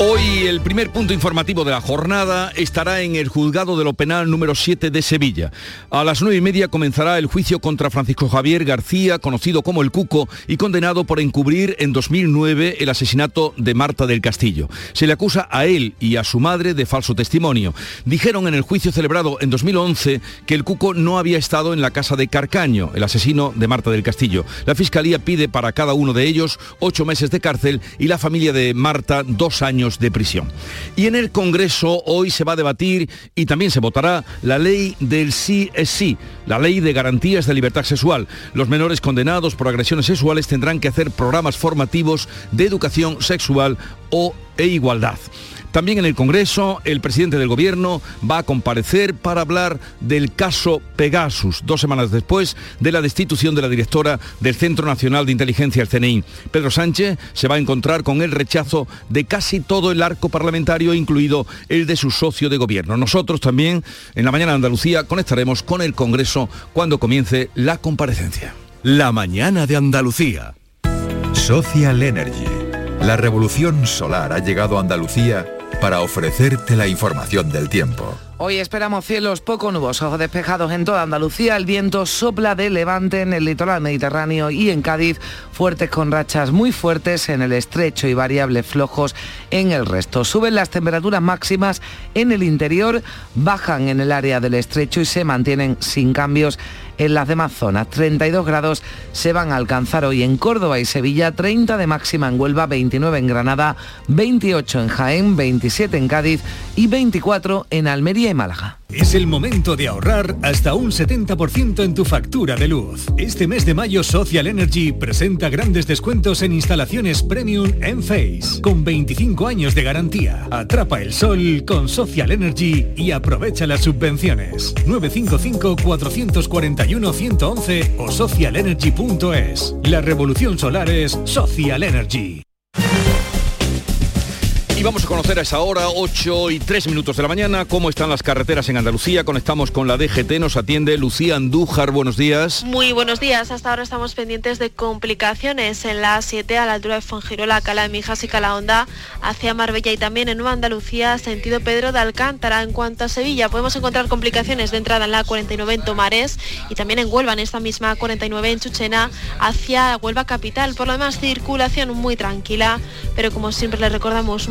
Hoy el primer punto informativo de la jornada estará en el juzgado de lo penal número 7 de Sevilla. A las nueve y media comenzará el juicio contra Francisco Javier García, conocido como el Cuco, y condenado por encubrir en 2009 el asesinato de Marta del Castillo. Se le acusa a él y a su madre de falso testimonio. Dijeron en el juicio celebrado en 2011 que el Cuco no había estado en la casa de Carcaño, el asesino de Marta del Castillo. La Fiscalía pide para cada uno de ellos ocho meses de cárcel y la familia de Marta dos años de prisión. Y en el Congreso hoy se va a debatir y también se votará la ley del sí es sí, la ley de garantías de libertad sexual. Los menores condenados por agresiones sexuales tendrán que hacer programas formativos de educación sexual o e igualdad. También en el Congreso, el presidente del Gobierno va a comparecer para hablar del caso Pegasus, dos semanas después de la destitución de la directora del Centro Nacional de Inteligencia, el CNI. Pedro Sánchez se va a encontrar con el rechazo de casi todo el arco parlamentario, incluido el de su socio de gobierno. Nosotros también, en la mañana de Andalucía, conectaremos con el Congreso cuando comience la comparecencia. La mañana de Andalucía. Social Energy. La revolución solar ha llegado a Andalucía para ofrecerte la información del tiempo. Hoy esperamos cielos poco nubosos despejados en toda Andalucía. El viento sopla de levante en el litoral mediterráneo y en Cádiz, fuertes con rachas muy fuertes en el estrecho y variables flojos en el resto. Suben las temperaturas máximas en el interior, bajan en el área del estrecho y se mantienen sin cambios en las demás zonas. 32 grados se van a alcanzar hoy en Córdoba y Sevilla, 30 de máxima en Huelva, 29 en Granada, 28 en Jaén, 27 en Cádiz y 24 en Almería y Málaga. Es el momento de ahorrar hasta un 70% en tu factura de luz. Este mes de mayo Social Energy presenta grandes descuentos en instalaciones premium en Face, con 25 años de garantía. Atrapa el sol con Social Energy y aprovecha las subvenciones. 955 441 111 o socialenergy.es. La revolución solar es Social Energy. Vamos a conocer a esa hora, 8 y 3 minutos de la mañana, cómo están las carreteras en Andalucía. Conectamos con la DGT, nos atiende Lucía Andújar. Buenos días. Muy buenos días. Hasta ahora estamos pendientes de complicaciones en la A7 a la altura de Fongirola, Cala de Mijas y Calahonda, hacia Marbella y también en Nueva Andalucía, sentido Pedro de Alcántara. En cuanto a Sevilla, podemos encontrar complicaciones de entrada en la 49 en Tomares y también en Huelva, en esta misma 49 en Chuchena, hacia Huelva Capital. Por lo demás, circulación muy tranquila, pero como siempre les recordamos,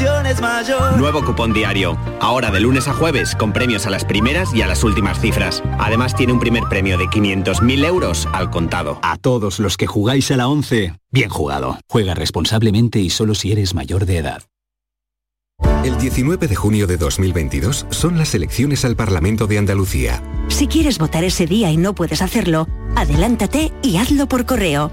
la ilusión es mayor. Nuevo cupón diario. Ahora de lunes a jueves con premios a las primeras y a las últimas cifras. Además tiene un primer premio de 500.000 euros al contado. A todos los que jugáis a la 11, bien jugado. Juega responsablemente y solo si eres mayor de edad. El 19 de junio de 2022 son las elecciones al Parlamento de Andalucía. Si quieres votar ese día y no puedes hacerlo, adelántate y hazlo por correo.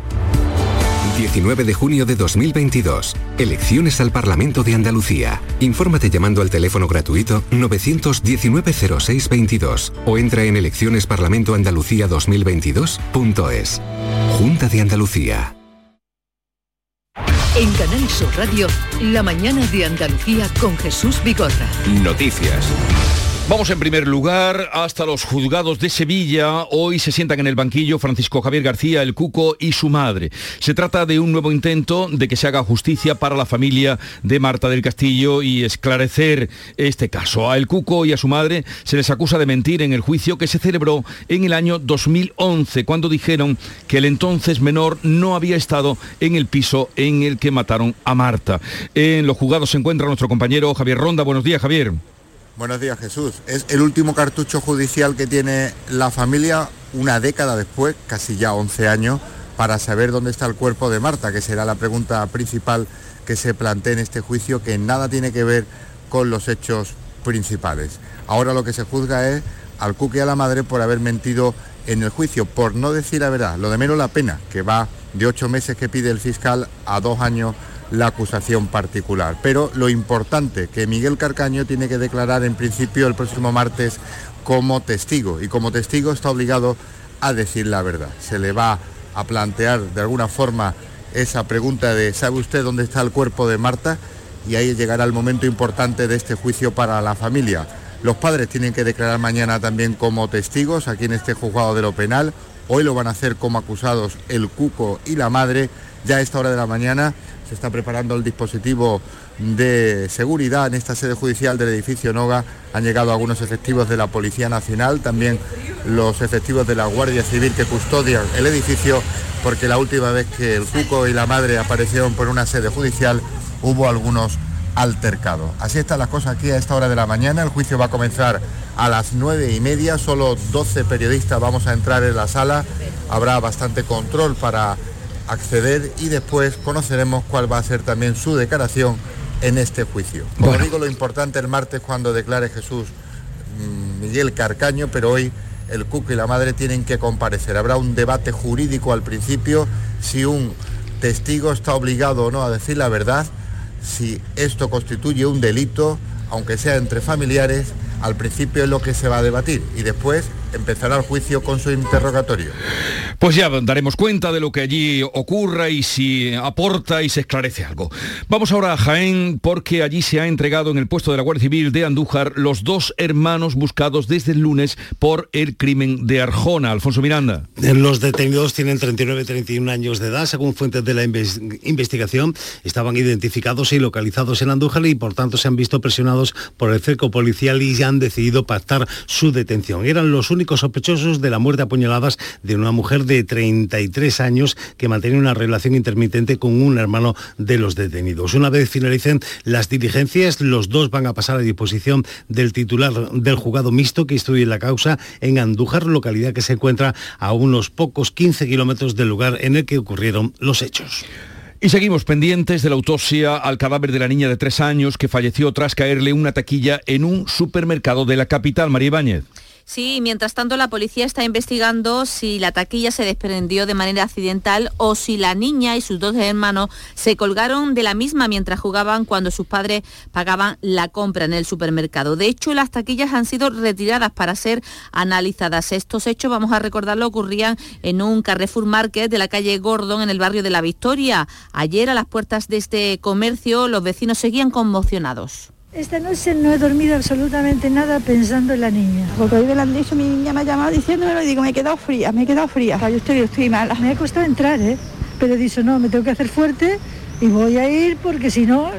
19 de junio de 2022. Elecciones al Parlamento de Andalucía. Infórmate llamando al teléfono gratuito 919-0622 o entra en eleccionesparlamentoandalucía2022.es. Junta de Andalucía. En Canal Sur Radio, la mañana de Andalucía con Jesús Bigorra. Noticias. Vamos en primer lugar hasta los juzgados de Sevilla. Hoy se sientan en el banquillo Francisco Javier García, el Cuco y su madre. Se trata de un nuevo intento de que se haga justicia para la familia de Marta del Castillo y esclarecer este caso. A el Cuco y a su madre se les acusa de mentir en el juicio que se celebró en el año 2011, cuando dijeron que el entonces menor no había estado en el piso en el que mataron a Marta. En los juzgados se encuentra nuestro compañero Javier Ronda. Buenos días, Javier. Buenos días Jesús. Es el último cartucho judicial que tiene la familia una década después, casi ya 11 años, para saber dónde está el cuerpo de Marta, que será la pregunta principal que se plantea en este juicio, que nada tiene que ver con los hechos principales. Ahora lo que se juzga es al cuque y a la madre por haber mentido en el juicio, por no decir la verdad. Lo de menos la pena, que va de ocho meses que pide el fiscal a dos años la acusación particular. Pero lo importante, que Miguel Carcaño tiene que declarar en principio el próximo martes como testigo y como testigo está obligado a decir la verdad. Se le va a plantear de alguna forma esa pregunta de ¿sabe usted dónde está el cuerpo de Marta? Y ahí llegará el momento importante de este juicio para la familia. Los padres tienen que declarar mañana también como testigos aquí en este juzgado de lo penal. Hoy lo van a hacer como acusados el cuco y la madre. Ya a esta hora de la mañana se está preparando el dispositivo de seguridad en esta sede judicial del edificio Noga. Han llegado algunos efectivos de la Policía Nacional, también los efectivos de la Guardia Civil que custodian el edificio, porque la última vez que el Cuco y la madre aparecieron por una sede judicial hubo algunos altercados. Así están las cosas aquí a esta hora de la mañana. El juicio va a comenzar a las nueve y media. Solo 12 periodistas vamos a entrar en la sala. Habrá bastante control para acceder y después conoceremos cuál va a ser también su declaración en este juicio. Como digo, lo importante el martes cuando declare Jesús mm, Miguel Carcaño, pero hoy el Cuco y la madre tienen que comparecer. Habrá un debate jurídico al principio si un testigo está obligado o no a decir la verdad, si esto constituye un delito, aunque sea entre familiares, al principio es lo que se va a debatir y después empezará el juicio con su interrogatorio. Pues ya daremos cuenta de lo que allí ocurra y si aporta y se esclarece algo. Vamos ahora a Jaén porque allí se ha entregado en el puesto de la Guardia Civil de Andújar los dos hermanos buscados desde el lunes por el crimen de Arjona. Alfonso Miranda. Los detenidos tienen 39 y 31 años de edad. Según fuentes de la investigación, estaban identificados y localizados en Andújar y por tanto se han visto presionados por el cerco policial y ya han decidido pactar su detención. Eran los únicos sospechosos de la muerte a puñaladas de una mujer de 33 años que mantenía una relación intermitente con un hermano de los detenidos. Una vez finalicen las diligencias, los dos van a pasar a disposición del titular del juzgado mixto que instruye la causa en Andújar, localidad que se encuentra a unos pocos 15 kilómetros del lugar en el que ocurrieron los hechos. Y seguimos pendientes de la autopsia al cadáver de la niña de tres años que falleció tras caerle una taquilla en un supermercado de la capital, María Ibáñez. Sí, mientras tanto la policía está investigando si la taquilla se desprendió de manera accidental o si la niña y sus dos hermanos se colgaron de la misma mientras jugaban cuando sus padres pagaban la compra en el supermercado. De hecho, las taquillas han sido retiradas para ser analizadas. Estos hechos, vamos a recordarlo, ocurrían en un Carrefour Market de la calle Gordon en el barrio de La Victoria. Ayer a las puertas de este comercio los vecinos seguían conmocionados. Esta noche no he dormido absolutamente nada pensando en la niña. Porque hoy me lo han dicho, mi niña me ha llamado diciéndomelo y digo, me he quedado fría, me he quedado fría. Yo estoy, estoy mala. Me ha costado entrar, ¿eh? Pero he dicho, no, me tengo que hacer fuerte y voy a ir porque si no,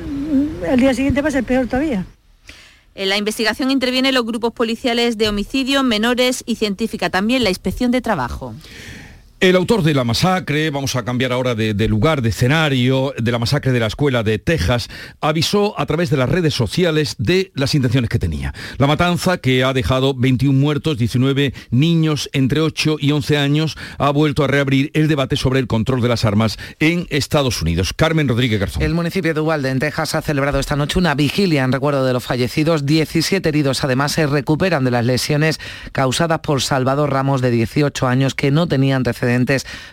al día siguiente va a ser peor todavía. En la investigación intervienen los grupos policiales de homicidio, menores y científica, también la inspección de trabajo. El autor de la masacre, vamos a cambiar ahora de, lugar, de escenario, de la masacre de la escuela de Texas, avisó a través de las redes sociales de las intenciones que tenía. La matanza, que ha dejado 21 muertos, 19 niños entre 8 y 11 años, ha vuelto a reabrir el debate sobre el control de las armas en Estados Unidos. Carmen Rodríguez Garzón. El municipio de Uvalde, en Texas, ha celebrado esta noche una vigilia en recuerdo de los fallecidos. 17 heridos, además, se recuperan de las lesiones causadas por Salvador Ramos, de 18 años, que no tenía antecedentes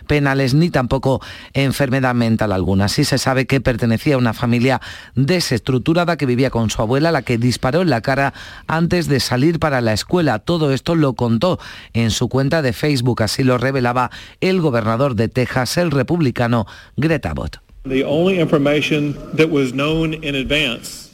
penales ni tampoco enfermedad mental alguna. Sí se sabe que pertenecía a una familia desestructurada que vivía con su abuela, la que disparó en la cara antes de salir para la escuela. Todo esto lo contó en su cuenta de Facebook, así lo revelaba el gobernador de Texas, el republicano Greta Bott.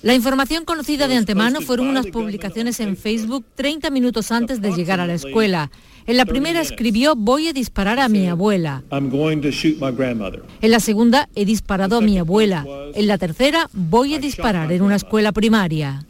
La información conocida de antemano fueron unas publicaciones en Facebook 30 minutos antes de llegar a la escuela. En la primera escribió voy a disparar a mi abuela. En la segunda he disparado a mi abuela. En la tercera voy a disparar en una escuela primaria.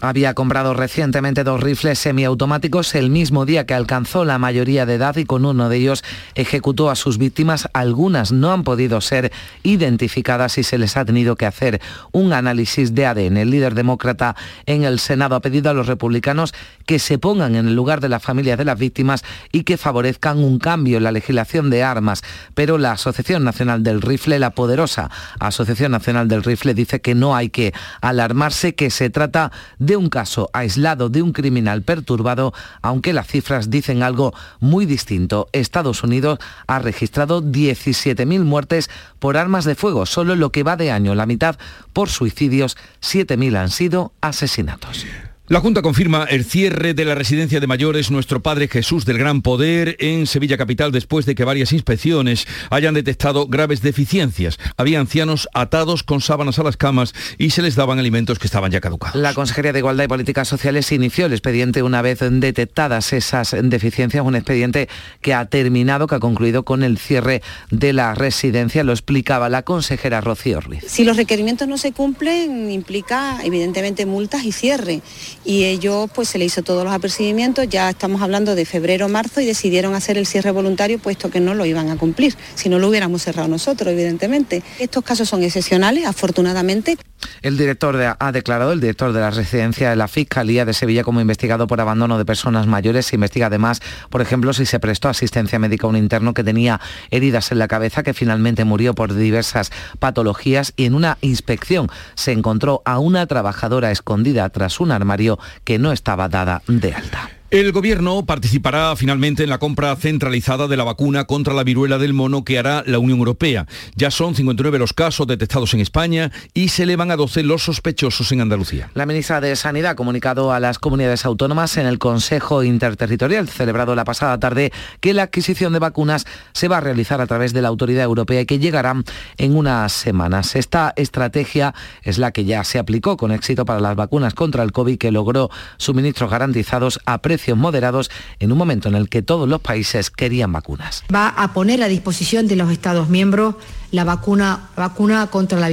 Había comprado recientemente dos rifles semiautomáticos el mismo día que alcanzó la mayoría de edad y con uno de ellos ejecutó a sus víctimas. Algunas no han podido ser identificadas y se les ha tenido que hacer un análisis de ADN. El líder demócrata en el Senado ha pedido a los republicanos que se pongan en el lugar de las familias de las víctimas y que favorezcan un cambio en la legislación de armas. Pero la Asociación Nacional del Rifle, la poderosa Asociación Nacional del Rifle, dice que no hay que alarmarse, que se trata de un caso aislado de un criminal perturbado, aunque las cifras dicen algo muy distinto. Estados Unidos ha registrado 17.000 muertes por armas de fuego, solo lo que va de año, la mitad por suicidios, 7.000 han sido asesinatos. La Junta confirma el cierre de la residencia de mayores Nuestro Padre Jesús del Gran Poder en Sevilla Capital después de que varias inspecciones hayan detectado graves deficiencias. Había ancianos atados con sábanas a las camas y se les daban alimentos que estaban ya caducados. La Consejería de Igualdad y Políticas Sociales inició el expediente una vez detectadas esas deficiencias, un expediente que ha terminado, que ha concluido con el cierre de la residencia, lo explicaba la consejera Rocío Ruiz. Si los requerimientos no se cumplen, implica evidentemente multas y cierre y ellos pues se le hizo todos los apercibimientos, ya estamos hablando de febrero, marzo y decidieron hacer el cierre voluntario puesto que no lo iban a cumplir, si no lo hubiéramos cerrado nosotros, evidentemente. Estos casos son excepcionales, afortunadamente. El director ha declarado, el director de la residencia de la Fiscalía de Sevilla como investigado por abandono de personas mayores. Se investiga además, por ejemplo, si se prestó asistencia médica a un interno que tenía heridas en la cabeza, que finalmente murió por diversas patologías y en una inspección se encontró a una trabajadora escondida tras un armario que no estaba dada de alta. El gobierno participará finalmente en la compra centralizada de la vacuna contra la viruela del mono que hará la Unión Europea. Ya son 59 los casos detectados en España y se elevan a 12 los sospechosos en Andalucía. La ministra de Sanidad ha comunicado a las comunidades autónomas en el Consejo Interterritorial celebrado la pasada tarde que la adquisición de vacunas se va a realizar a través de la Autoridad Europea y que llegarán en unas semanas. Esta estrategia es la que ya se aplicó con éxito para las vacunas contra el COVID que logró suministros garantizados a precios moderados en un momento en el que todos los países querían vacunas. Va a poner a disposición de los Estados miembros la vacuna, vacuna contra, la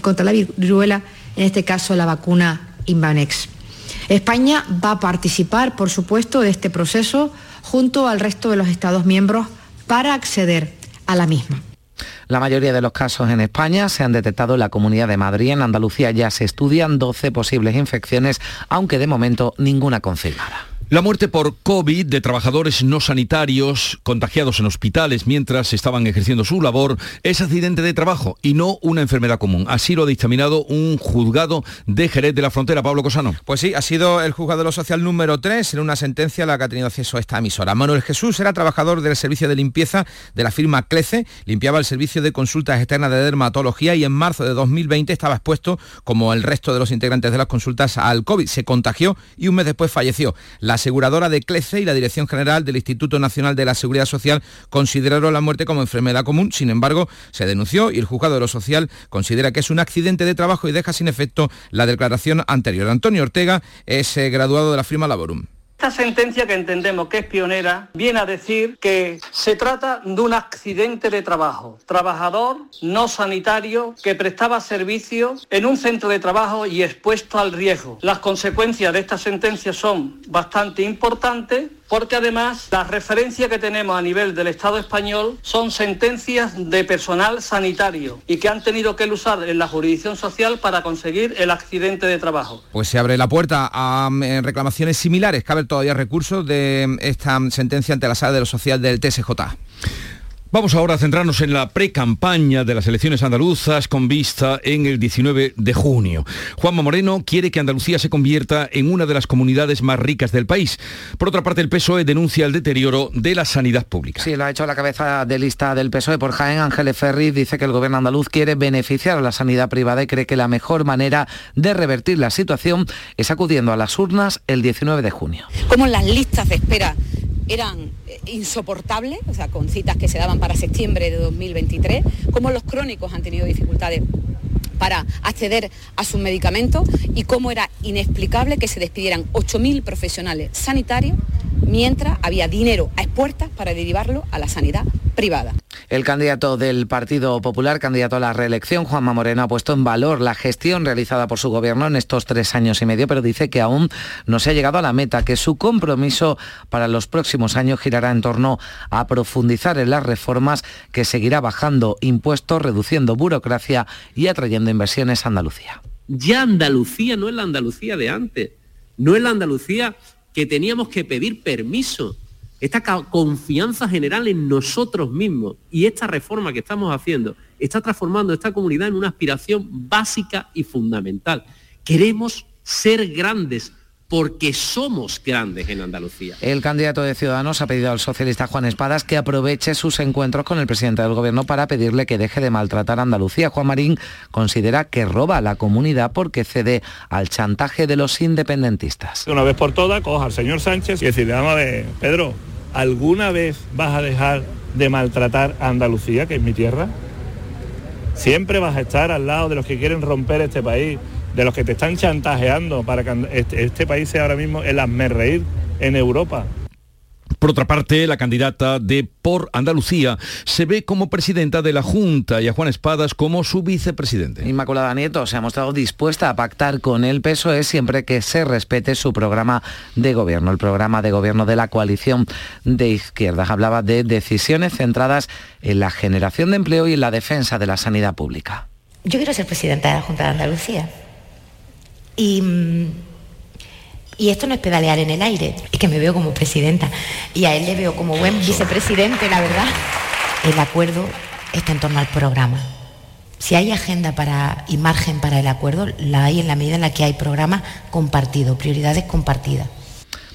contra la viruela, en este caso la vacuna Invanex. España va a participar, por supuesto, de este proceso junto al resto de los Estados miembros para acceder a la misma. La mayoría de los casos en España se han detectado en la Comunidad de Madrid. En Andalucía ya se estudian 12 posibles infecciones, aunque de momento ninguna confirmada. La muerte por COVID de trabajadores no sanitarios contagiados en hospitales mientras estaban ejerciendo su labor es accidente de trabajo y no una enfermedad común. Así lo ha dictaminado un juzgado de Jerez de la Frontera, Pablo Cosano. Pues sí, ha sido el juzgado de lo social número 3 en una sentencia a la que ha tenido acceso a esta emisora. Manuel Jesús era trabajador del servicio de limpieza de la firma Clece, limpiaba el servicio de consultas externas de dermatología y en marzo de 2020 estaba expuesto, como el resto de los integrantes de las consultas, al COVID. Se contagió y un mes después falleció. Aseguradora de CLECE y la Dirección General del Instituto Nacional de la Seguridad Social consideraron la muerte como enfermedad común, sin embargo, se denunció y el juzgado de lo social considera que es un accidente de trabajo y deja sin efecto la declaración anterior. Antonio Ortega es eh, graduado de la firma Laborum. Esta sentencia que entendemos que es pionera viene a decir que se trata de un accidente de trabajo. Trabajador no sanitario que prestaba servicio en un centro de trabajo y expuesto al riesgo. Las consecuencias de esta sentencia son bastante importantes porque además las referencias que tenemos a nivel del Estado español son sentencias de personal sanitario y que han tenido que usar en la jurisdicción social para conseguir el accidente de trabajo. Pues se abre la puerta a eh, reclamaciones similares. Cabe todavía recursos de esta sentencia ante la sala de lo social del TSJ. Vamos ahora a centrarnos en la pre-campaña de las elecciones andaluzas con vista en el 19 de junio. Juanma Moreno quiere que Andalucía se convierta en una de las comunidades más ricas del país. Por otra parte, el PSOE denuncia el deterioro de la sanidad pública. Sí, lo ha hecho la cabeza de lista del PSOE por Jaén. Ángeles Ferri dice que el gobierno andaluz quiere beneficiar a la sanidad privada y cree que la mejor manera de revertir la situación es acudiendo a las urnas el 19 de junio. Como las listas de espera eran insoportable, o sea, con citas que se daban para septiembre de 2023, cómo los crónicos han tenido dificultades para acceder a sus medicamentos y cómo era inexplicable que se despidieran 8.000 profesionales sanitarios mientras había dinero a expuertas para derivarlo a la sanidad privada. El candidato del Partido Popular, candidato a la reelección, Juanma Moreno, ha puesto en valor la gestión realizada por su gobierno en estos tres años y medio, pero dice que aún no se ha llegado a la meta, que su compromiso para los próximos años girará en torno a profundizar en las reformas que seguirá bajando impuestos, reduciendo burocracia y atrayendo inversiones a Andalucía. Ya Andalucía no es la Andalucía de antes, no es la Andalucía que teníamos que pedir permiso esta confianza general en nosotros mismos y esta reforma que estamos haciendo está transformando esta comunidad en una aspiración básica y fundamental. Queremos ser grandes porque somos grandes en Andalucía. El candidato de Ciudadanos ha pedido al socialista Juan Espadas que aproveche sus encuentros con el presidente del gobierno para pedirle que deje de maltratar a Andalucía. Juan Marín considera que roba a la comunidad porque cede al chantaje de los independentistas. Una vez por todas, coja al señor Sánchez y decirle, vamos a ver, Pedro, ¿alguna vez vas a dejar de maltratar a Andalucía, que es mi tierra? Siempre vas a estar al lado de los que quieren romper este país, de los que te están chantajeando para que este, este país sea ahora mismo el reír en Europa. Por otra parte, la candidata de Por Andalucía se ve como presidenta de la Junta y a Juan Espadas como su vicepresidente. Inmaculada Nieto se ha mostrado dispuesta a pactar con el PSOE siempre que se respete su programa de gobierno, el programa de gobierno de la coalición de izquierdas. Hablaba de decisiones centradas en la generación de empleo y en la defensa de la sanidad pública. Yo quiero ser presidenta de la Junta de Andalucía. Y y esto no es pedalear en el aire, es que me veo como presidenta y a él le veo como buen vicepresidente, la verdad. El acuerdo está en torno al programa. Si hay agenda para, y margen para el acuerdo, la hay en la medida en la que hay programa compartido, prioridades compartidas.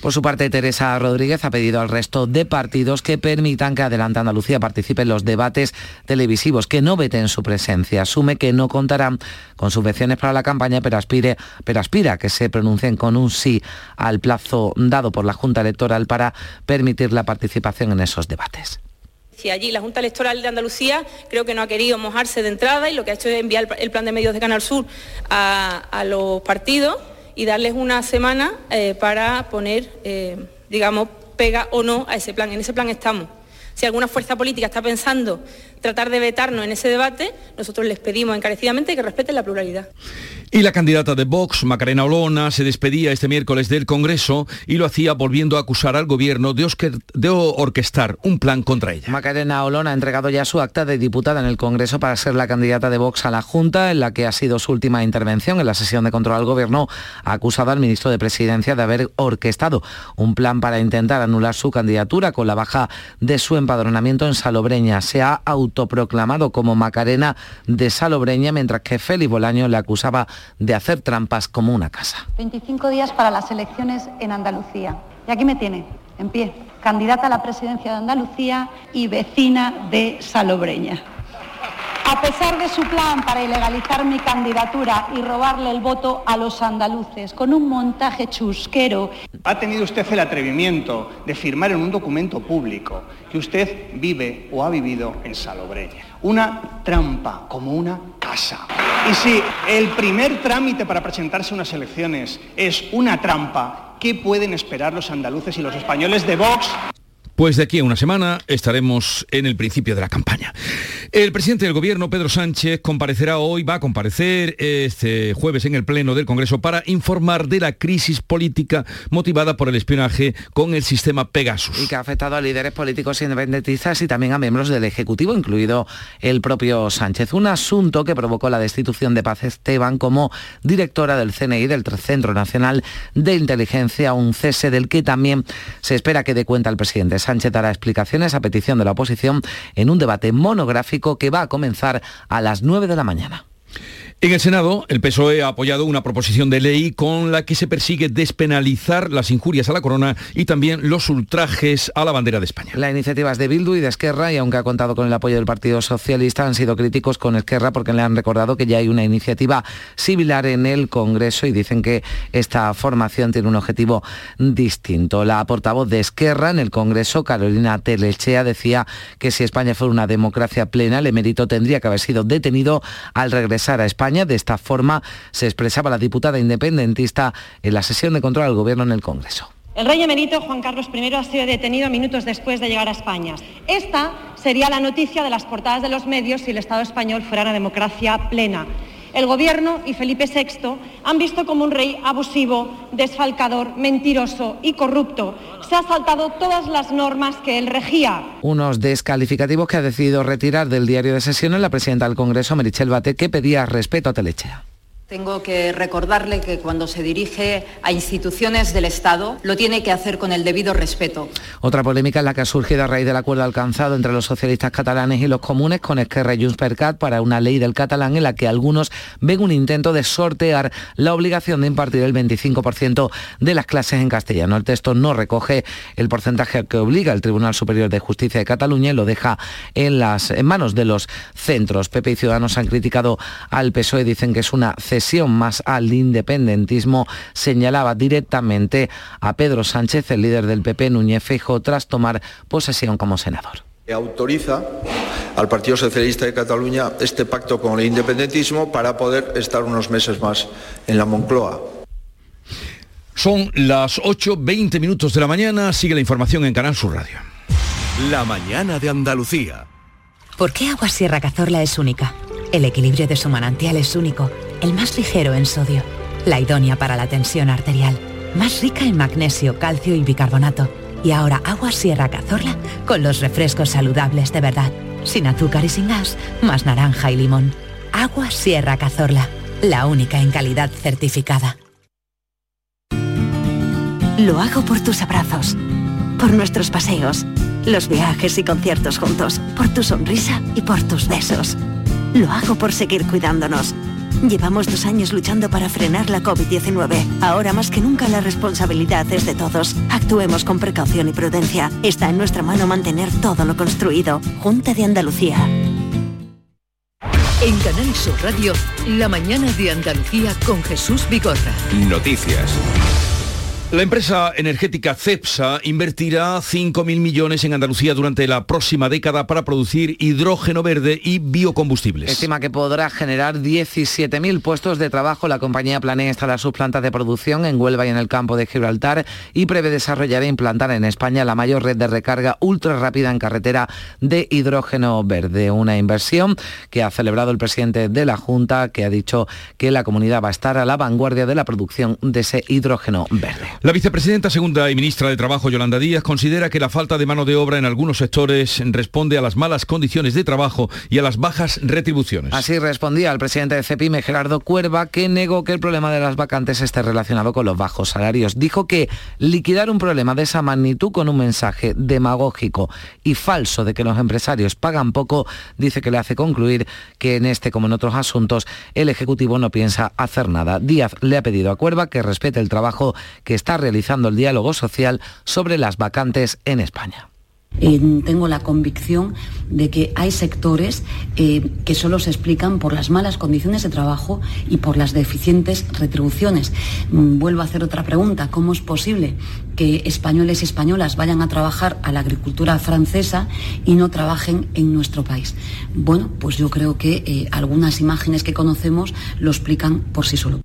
Por su parte, Teresa Rodríguez ha pedido al resto de partidos que permitan que Adelante Andalucía participe en los debates televisivos, que no veten su presencia. Asume que no contarán con subvenciones para la campaña, pero, aspire, pero aspira que se pronuncien con un sí al plazo dado por la Junta Electoral para permitir la participación en esos debates. Si allí la Junta Electoral de Andalucía creo que no ha querido mojarse de entrada y lo que ha hecho es enviar el plan de medios de Canal Sur a los partidos y darles una semana eh, para poner, eh, digamos, pega o no a ese plan. En ese plan estamos. Si alguna fuerza política está pensando tratar de vetarnos en ese debate, nosotros les pedimos encarecidamente que respeten la pluralidad. Y la candidata de Vox, Macarena Olona, se despedía este miércoles del Congreso y lo hacía volviendo a acusar al gobierno de, orquestar un plan contra ella. Macarena Olona ha entregado ya su acta de diputada en el Congreso para ser la candidata de Vox a la Junta, en la que ha sido su última intervención en la sesión de control al gobierno, ha acusado al ministro de Presidencia de haber orquestado un plan para intentar anular su candidatura con la baja de su empadronamiento en Salobreña. Se ha autoproclamado como Macarena de Salobreña, mientras que Félix Bolaño le acusaba de hacer trampas como una casa. 25 días para las elecciones en Andalucía. Y aquí me tiene, en pie, candidata a la presidencia de Andalucía y vecina de Salobreña. A pesar de su plan para ilegalizar mi candidatura y robarle el voto a los andaluces con un montaje chusquero. Ha tenido usted el atrevimiento de firmar en un documento público que usted vive o ha vivido en Salobreña. Una trampa, como una casa. Y si el primer trámite para presentarse a unas elecciones es una trampa, ¿qué pueden esperar los andaluces y los españoles de Vox? Pues de aquí a una semana estaremos en el principio de la campaña. El presidente del gobierno, Pedro Sánchez, comparecerá hoy, va a comparecer este jueves en el Pleno del Congreso para informar de la crisis política motivada por el espionaje con el sistema Pegasus. Y que ha afectado a líderes políticos independentistas y también a miembros del Ejecutivo, incluido el propio Sánchez. Un asunto que provocó la destitución de Paz Esteban como directora del CNI, del Centro Nacional de Inteligencia, un cese del que también se espera que dé cuenta el presidente Sánchez dará explicaciones a petición de la oposición en un debate monográfico que va a comenzar a las 9 de la mañana. En el Senado, el PSOE ha apoyado una proposición de ley con la que se persigue despenalizar las injurias a la corona y también los ultrajes a la bandera de España. La iniciativa es de Bildu y de Esquerra y aunque ha contado con el apoyo del Partido Socialista, han sido críticos con Esquerra porque le han recordado que ya hay una iniciativa similar en el Congreso y dicen que esta formación tiene un objetivo distinto. La portavoz de Esquerra en el Congreso, Carolina Telechea, decía que si España fuera una democracia plena, el emérito tendría que haber sido detenido al regresar a España de esta forma se expresaba la diputada independentista en la sesión de control al Gobierno en el Congreso. El rey emérito Juan Carlos I ha sido detenido minutos después de llegar a España. Esta sería la noticia de las portadas de los medios si el Estado español fuera una democracia plena. El Gobierno y Felipe VI han visto como un rey abusivo, desfalcador, mentiroso y corrupto se ha saltado todas las normas que él regía. Unos descalificativos que ha decidido retirar del diario de sesiones la presidenta del Congreso, Merichel Bate, que pedía respeto a Telechea. Tengo que recordarle que cuando se dirige a instituciones del Estado lo tiene que hacer con el debido respeto. Otra polémica es la que ha surgido a raíz del acuerdo alcanzado entre los socialistas catalanes y los comunes con Esquerra y Junts per para una ley del catalán en la que algunos ven un intento de sortear la obligación de impartir el 25% de las clases en castellano. El texto no recoge el porcentaje que obliga el Tribunal Superior de Justicia de Cataluña y lo deja en, las, manos de los centros. Pepe y Ciudadanos han criticado al PSOE, dicen que es una más al independentismo, señalaba directamente a Pedro Sánchez, el líder del PP, Núñez Feijóo, tras tomar posesión como senador. Autoriza al Partido Socialista de Cataluña este pacto con el independentismo para poder estar unos meses más en la Moncloa. Son las 8.20 minutos de la mañana, sigue la información en Canal Sur Radio. La mañana de Andalucía. ¿Por qué Agua Sierra Cazorla es única? El equilibrio de su manantial es único el más ligero en sodio, la idónea para la tensión arterial, más rica en magnesio, calcio y bicarbonato. Y ahora agua Sierra Cazorla con los refrescos saludables de verdad, sin azúcar y sin gas, más naranja y limón. Agua Sierra Cazorla, la única en calidad certificada. Lo hago por tus abrazos, por nuestros paseos, los viajes y conciertos juntos, por tu sonrisa y por tus besos. Lo hago por seguir cuidándonos Llevamos dos años luchando para frenar la COVID-19. Ahora más que nunca la responsabilidad es de todos. Actuemos con precaución y prudencia. Está en nuestra mano mantener todo lo construido. Junta de Andalucía. En Canal Sur Radio, la mañana de Andalucía con Jesús Bigorra. Noticias. La empresa energética CEPSA invertirá 5.000 millones en Andalucía durante la próxima década para producir hidrógeno verde y biocombustibles. Estima que podrá generar 17.000 puestos de trabajo. La compañía planea instalar sus plantas de producción en Huelva y en el campo de Gibraltar y prevé desarrollar e implantar en España la mayor red de recarga ultra rápida en carretera de hidrógeno verde. Una inversión que ha celebrado el presidente de la Junta, que ha dicho que la comunidad va a estar a la vanguardia de la producción de ese hidrógeno verde. La vicepresidenta segunda y ministra de Trabajo, Yolanda Díaz, considera que la falta de mano de obra en algunos sectores responde a las malas condiciones de trabajo y a las bajas retribuciones. Así respondía el presidente de CEPIME, Gerardo Cuerva, que negó que el problema de las vacantes esté relacionado con los bajos salarios. Dijo que liquidar un problema de esa magnitud con un mensaje demagógico y falso de que los empresarios pagan poco, dice que le hace concluir que en este como en otros asuntos el Ejecutivo no piensa hacer nada. Díaz le ha pedido a Cuerva que respete el trabajo que está está realizando el diálogo social sobre las vacantes en España. Tengo la convicción de que hay sectores eh, que solo se explican por las malas condiciones de trabajo y por las deficientes retribuciones. Mm, vuelvo a hacer otra pregunta. ¿Cómo es posible que españoles y españolas vayan a trabajar a la agricultura francesa y no trabajen en nuestro país? Bueno, pues yo creo que eh, algunas imágenes que conocemos lo explican por sí solo.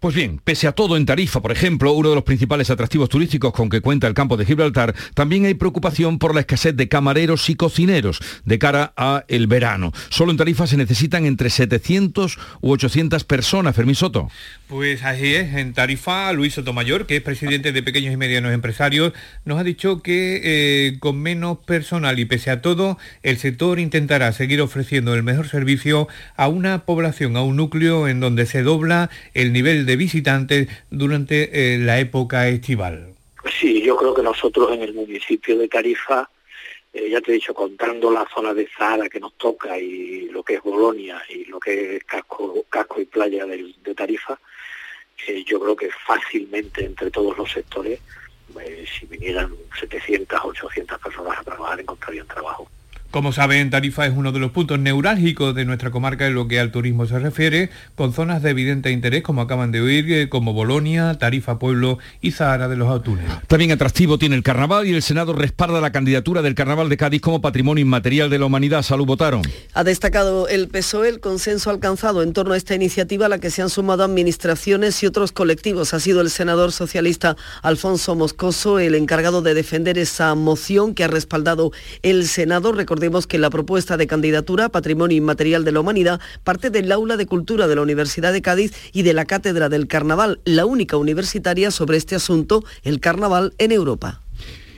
Pues bien, pese a todo en Tarifa, por ejemplo, uno de los principales atractivos turísticos con que cuenta el campo de Gibraltar, también hay preocupación por la escasez de camareros y cocineros de cara a el verano. Solo en Tarifa se necesitan entre 700 u 800 personas, Fermín Soto. Pues así es, en Tarifa, Luis Sotomayor, que es presidente de Pequeños y Medianos Empresarios, nos ha dicho que eh, con menos personal y pese a todo, el sector intentará seguir ofreciendo el mejor servicio a una población, a un núcleo en donde se dobla el nivel de visitantes durante eh, la época estival. Sí, yo creo que nosotros en el municipio de Tarifa eh, ya te he dicho, contando la zona de Zahara que nos toca y lo que es Bolonia y lo que es casco, casco y playa de, Tarifa, eh, yo creo que fácilmente entre todos los sectores, si vinieran 700, 800 personas a trabajar, encontrarían trabajo. Como saben, Tarifa es uno de los puntos neurálgicos de nuestra comarca en lo que al turismo se refiere, con zonas de evidente interés, como acaban de oír, eh, como Bolonia, Tarifa Pueblo y Zahara de los Atunes. También atractivo tiene el carnaval y el Senado respalda la candidatura del Carnaval de Cádiz como patrimonio inmaterial de la humanidad. Salud, votaron. Ha destacado el PSOE el consenso alcanzado en torno a esta iniciativa a la que se han sumado administraciones y otros colectivos. Ha sido el senador socialista Alfonso Moscoso el encargado de defender esa moción que ha respaldado el Senado. Recordemos que la propuesta de candidatura a Patrimonio Inmaterial de la Humanidad parte del Aula de Cultura de la Universidad de Cádiz y de la Cátedra del Carnaval, la única universitaria sobre este asunto, el carnaval en Europa.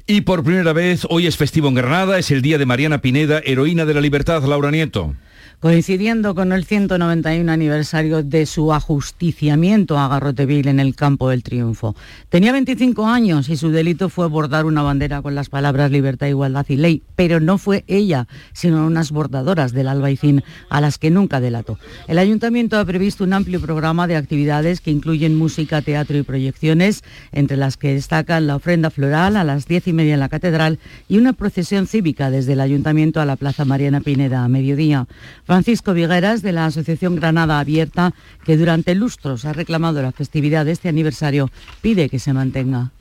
Y por primera vez, hoy es festivo en Granada, es el día de Mariana Pineda, heroína de la libertad, Laura Nieto coincidiendo con el 191 aniversario de su ajusticiamiento a Garroteville en el Campo del Triunfo. Tenía 25 años y su delito fue bordar una bandera con las palabras libertad, igualdad y ley, pero no fue ella, sino unas bordadoras del albaicín a las que nunca delató. El ayuntamiento ha previsto un amplio programa de actividades que incluyen música, teatro y proyecciones, entre las que destacan la ofrenda floral a las diez y media en la catedral y una procesión cívica desde el ayuntamiento a la Plaza Mariana Pineda a mediodía. Francisco Vigueras, de la Asociación Granada Abierta, que durante lustros ha reclamado la festividad de este aniversario, pide que se mantenga.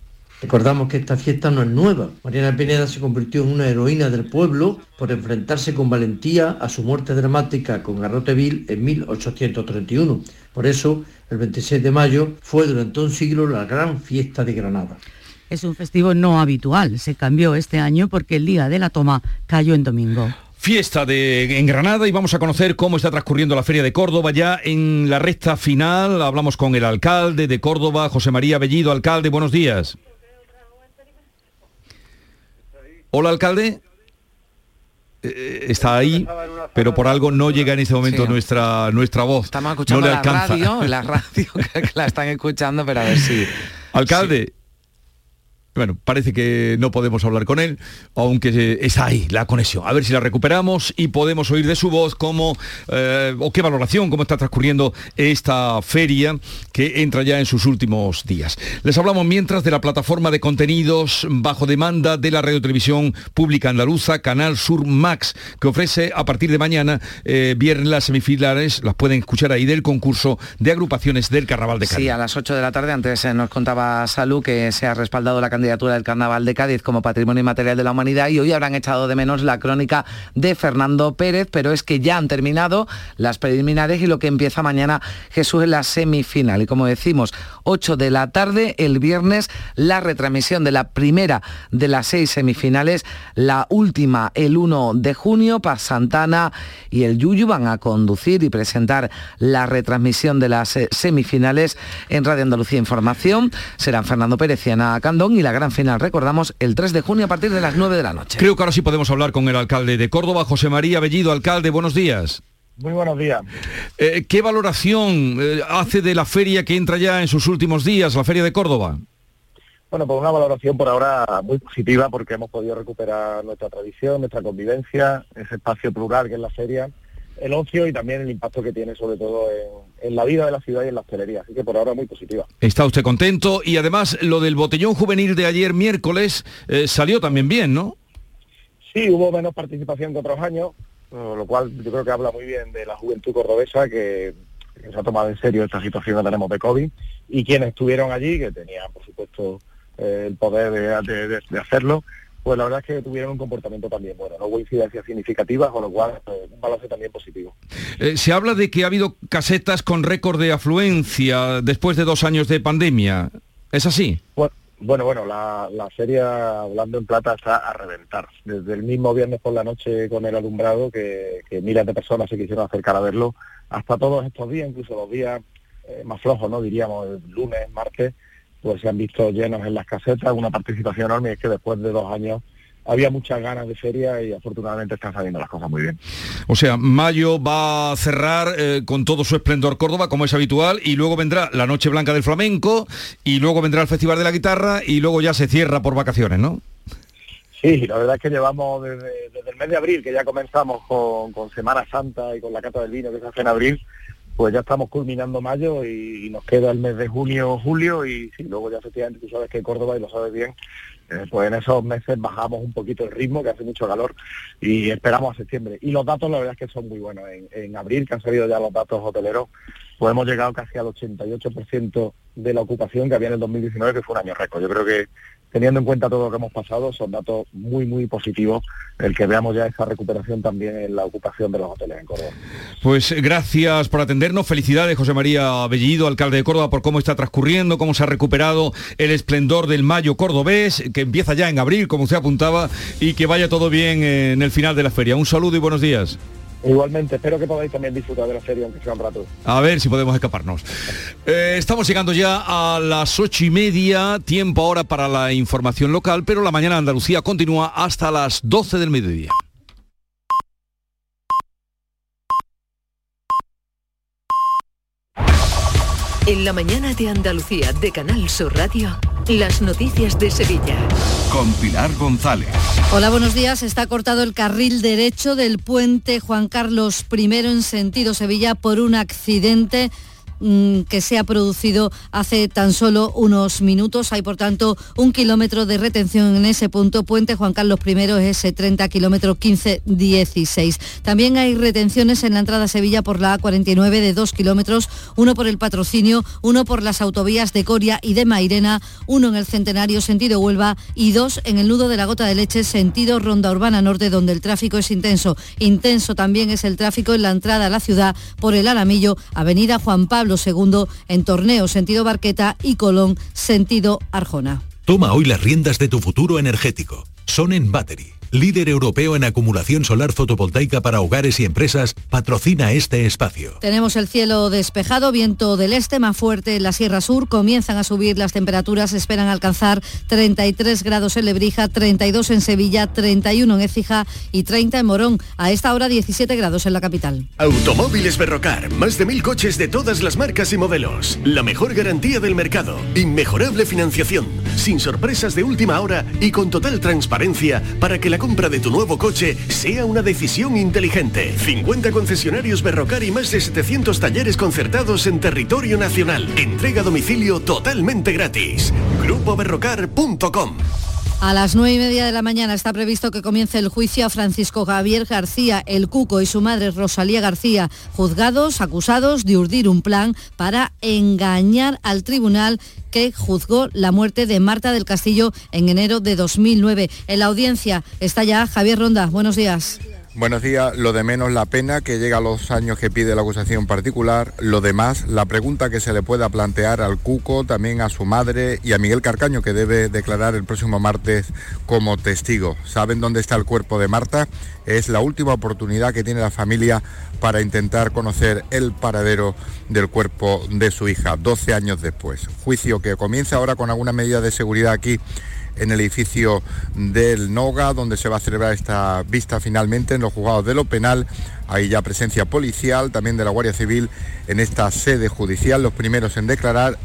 Recordamos que esta fiesta no es nueva. Mariana Pineda se convirtió en una heroína del pueblo por enfrentarse con valentía a su muerte dramática con Garroteville en 1831. Por eso, el 26 de mayo fue durante un siglo la gran fiesta de Granada. Es un festivo no habitual. Se cambió este año porque el día de la toma cayó en domingo fiesta de, en Granada y vamos a conocer cómo está transcurriendo la Feria de Córdoba ya en la recta final. Hablamos con el alcalde de Córdoba, José María Bellido. Alcalde, buenos días. Hola, alcalde. Eh, está ahí, pero por algo no llega en este momento nuestra, nuestra voz. Estamos escuchando la radio, la radio que la están escuchando, pero a ver si... Alcalde, bueno, parece que no podemos hablar con él, aunque está ahí la conexión. A ver si la recuperamos y podemos oír de su voz cómo, eh, o qué valoración, cómo está transcurriendo esta feria que entra ya en sus últimos días. Les hablamos mientras de la plataforma de contenidos bajo demanda de la Radio Televisión Pública Andaluza, Canal Sur Max, que ofrece a partir de mañana, eh, viernes, las semifinales, las pueden escuchar ahí del concurso de agrupaciones del Carnaval de Cádiz. Sí, a las 8 de la tarde, antes eh, nos contaba Salud que se ha respaldado la candidatura del Carnaval de Cádiz como Patrimonio Inmaterial de la Humanidad y hoy habrán echado de menos la crónica de Fernando Pérez, pero es que ya han terminado las preliminares y lo que empieza mañana Jesús en la semifinal. Y como decimos, 8 de la tarde, el viernes, la retransmisión de la primera de las seis semifinales, la última el 1 de junio, Paz Santana y el Yuyu van a conducir y presentar la retransmisión de las eh, semifinales en Radio Andalucía Información. Serán Fernando Pérez y Ana Candón y la gran final recordamos, el 3 de junio a partir de las 9 de la noche. Creo que ahora sí podemos hablar con el alcalde de Córdoba, José María Bellido. Alcalde, buenos días. Muy buenos días. Eh, ¿Qué valoración eh, hace de la feria que entra ya en sus últimos días, la feria de Córdoba? Bueno, pues una valoración por ahora muy positiva porque hemos podido recuperar nuestra tradición, nuestra convivencia, ese espacio plural que es la feria el ocio y también el impacto que tiene sobre todo en, la vida de la ciudad y en la hostelería. Así que por ahora muy positiva. Está usted contento y además lo del botellón juvenil de ayer miércoles eh, salió también bien, ¿no? Sí, hubo menos participación que otros años, lo cual yo creo que habla muy bien de la juventud cordobesa que, se ha tomado en serio esta situación que tenemos de COVID y quienes estuvieron allí, que tenían por supuesto eh, el poder de hacerlo, pues la verdad es que tuvieron un comportamiento también bueno, no hubo incidencias significativas, con lo cual eh, un balance también positivo. Eh, se habla de que ha habido casetas con récord de afluencia después de dos años de pandemia. ¿Es así? Bueno, bueno, la, la feria Hablando en Plata está a reventar. Desde el mismo viernes por la noche con el alumbrado, que, miles de personas se quisieron acercar a verlo, hasta todos estos días, incluso los días eh, más flojos, ¿no? Diríamos, el lunes, martes, pues se han visto llenos en las casetas, una participación enorme, y es que después de dos años había muchas ganas de feria y afortunadamente están saliendo las cosas muy bien. O sea, mayo va a cerrar eh, con todo su esplendor Córdoba, como es habitual, y luego vendrá la Noche Blanca del Flamenco, y luego vendrá el Festival de la Guitarra, y luego ya se cierra por vacaciones, ¿no? Sí, la verdad es que llevamos desde, el mes de abril, que ya comenzamos con, Semana Santa y con la cata del vino que se hace en abril, pues ya estamos culminando mayo y, nos queda el mes de junio, julio y sí, luego ya efectivamente tú sabes que Córdoba, y lo sabes bien, pues en esos meses bajamos un poquito el ritmo, que hace mucho calor, y esperamos a septiembre. Y los datos la verdad es que son muy buenos. En, en abril, que han salido ya los datos hoteleros, pues hemos llegado casi al 88% de la ocupación que había en el 2019, que fue un año récord. Yo creo que teniendo en cuenta todo lo que hemos pasado, son datos muy, muy positivos el que veamos ya esa recuperación también en la ocupación de los hoteles en Córdoba. Pues gracias por atendernos. Felicidades, José María Bellido, alcalde de Córdoba, por cómo está transcurriendo, cómo se ha recuperado el esplendor del mayo cordobés, que empieza ya en abril, como usted apuntaba, y que vaya todo bien en el final de la feria. Un saludo y buenos días. Igualmente, espero que podáis también disfrutar de la serie, aunque sea un rato. A ver si podemos escaparnos. Eh, estamos llegando ya a las ocho y media, tiempo ahora para la información local, pero la mañana Andalucía continúa hasta las 12 del mediodía. En la mañana de Andalucía de Canal Sur Radio. Las noticias de Sevilla. Con Pilar González. Hola, buenos días. Está cortado el carril derecho del puente Juan Carlos I en sentido Sevilla por un accidente Mm, que se ha producido hace tan solo unos minutos. Hay, por tanto, un kilómetro de retención en ese punto. Puente Juan Carlos I es ese 30 kilómetro 15-16. También hay retenciones en la entrada a Sevilla por la A49 de 2 kilómetros, uno por el patrocinio, uno por las autovías de Coria y de Mairena, uno en el Centenario sentido Huelva y dos en el nudo de la Gota de Leche sentido Ronda Urbana Norte donde el tráfico es intenso. Intenso también es el tráfico en la entrada a la ciudad por el Alamillo, Avenida Juan Pablo segundo en Torneo sentido Barqueta y Colón sentido Arjona. Toma hoy las riendas de tu futuro energético. Son en Battery líder europeo en acumulación solar fotovoltaica para hogares y empresas, patrocina este espacio. Tenemos el cielo despejado, viento del este más fuerte en la Sierra Sur, comienzan a subir las temperaturas, esperan alcanzar 33 grados en Lebrija, 32 en Sevilla, 31 en Écija y 30 en Morón. A esta hora 17 grados en la capital. Automóviles Berrocar, más de mil coches de todas las marcas y modelos. La mejor garantía del mercado, inmejorable financiación, sin sorpresas de última hora y con total transparencia para que la compra de tu nuevo coche sea una decisión inteligente. 50 concesionarios Berrocar y más de 700 talleres concertados en territorio nacional. Entrega a domicilio totalmente gratis. GrupoBerrocar.com a las nueve y media de la mañana está previsto que comience el juicio a Francisco Javier García, el Cuco y su madre Rosalía García, juzgados, acusados de urdir un plan para engañar al tribunal que juzgó la muerte de Marta del Castillo en enero de 2009. En la audiencia está ya Javier Ronda. Buenos días. Buenos días. Lo de menos la pena que llega a los años que pide la acusación particular. Lo demás, la pregunta que se le pueda plantear al Cuco, también a su madre y a Miguel Carcaño, que debe declarar el próximo martes como testigo. ¿Saben dónde está el cuerpo de Marta? Es la última oportunidad que tiene la familia para intentar conocer el paradero del cuerpo de su hija, 12 años después. Juicio que comienza ahora con alguna medida de seguridad aquí en el edificio del Noga, donde se va a celebrar esta vista finalmente en los juzgados de lo penal. Hay ya presencia policial, también de la Guardia Civil en esta sede judicial, los primeros en declarar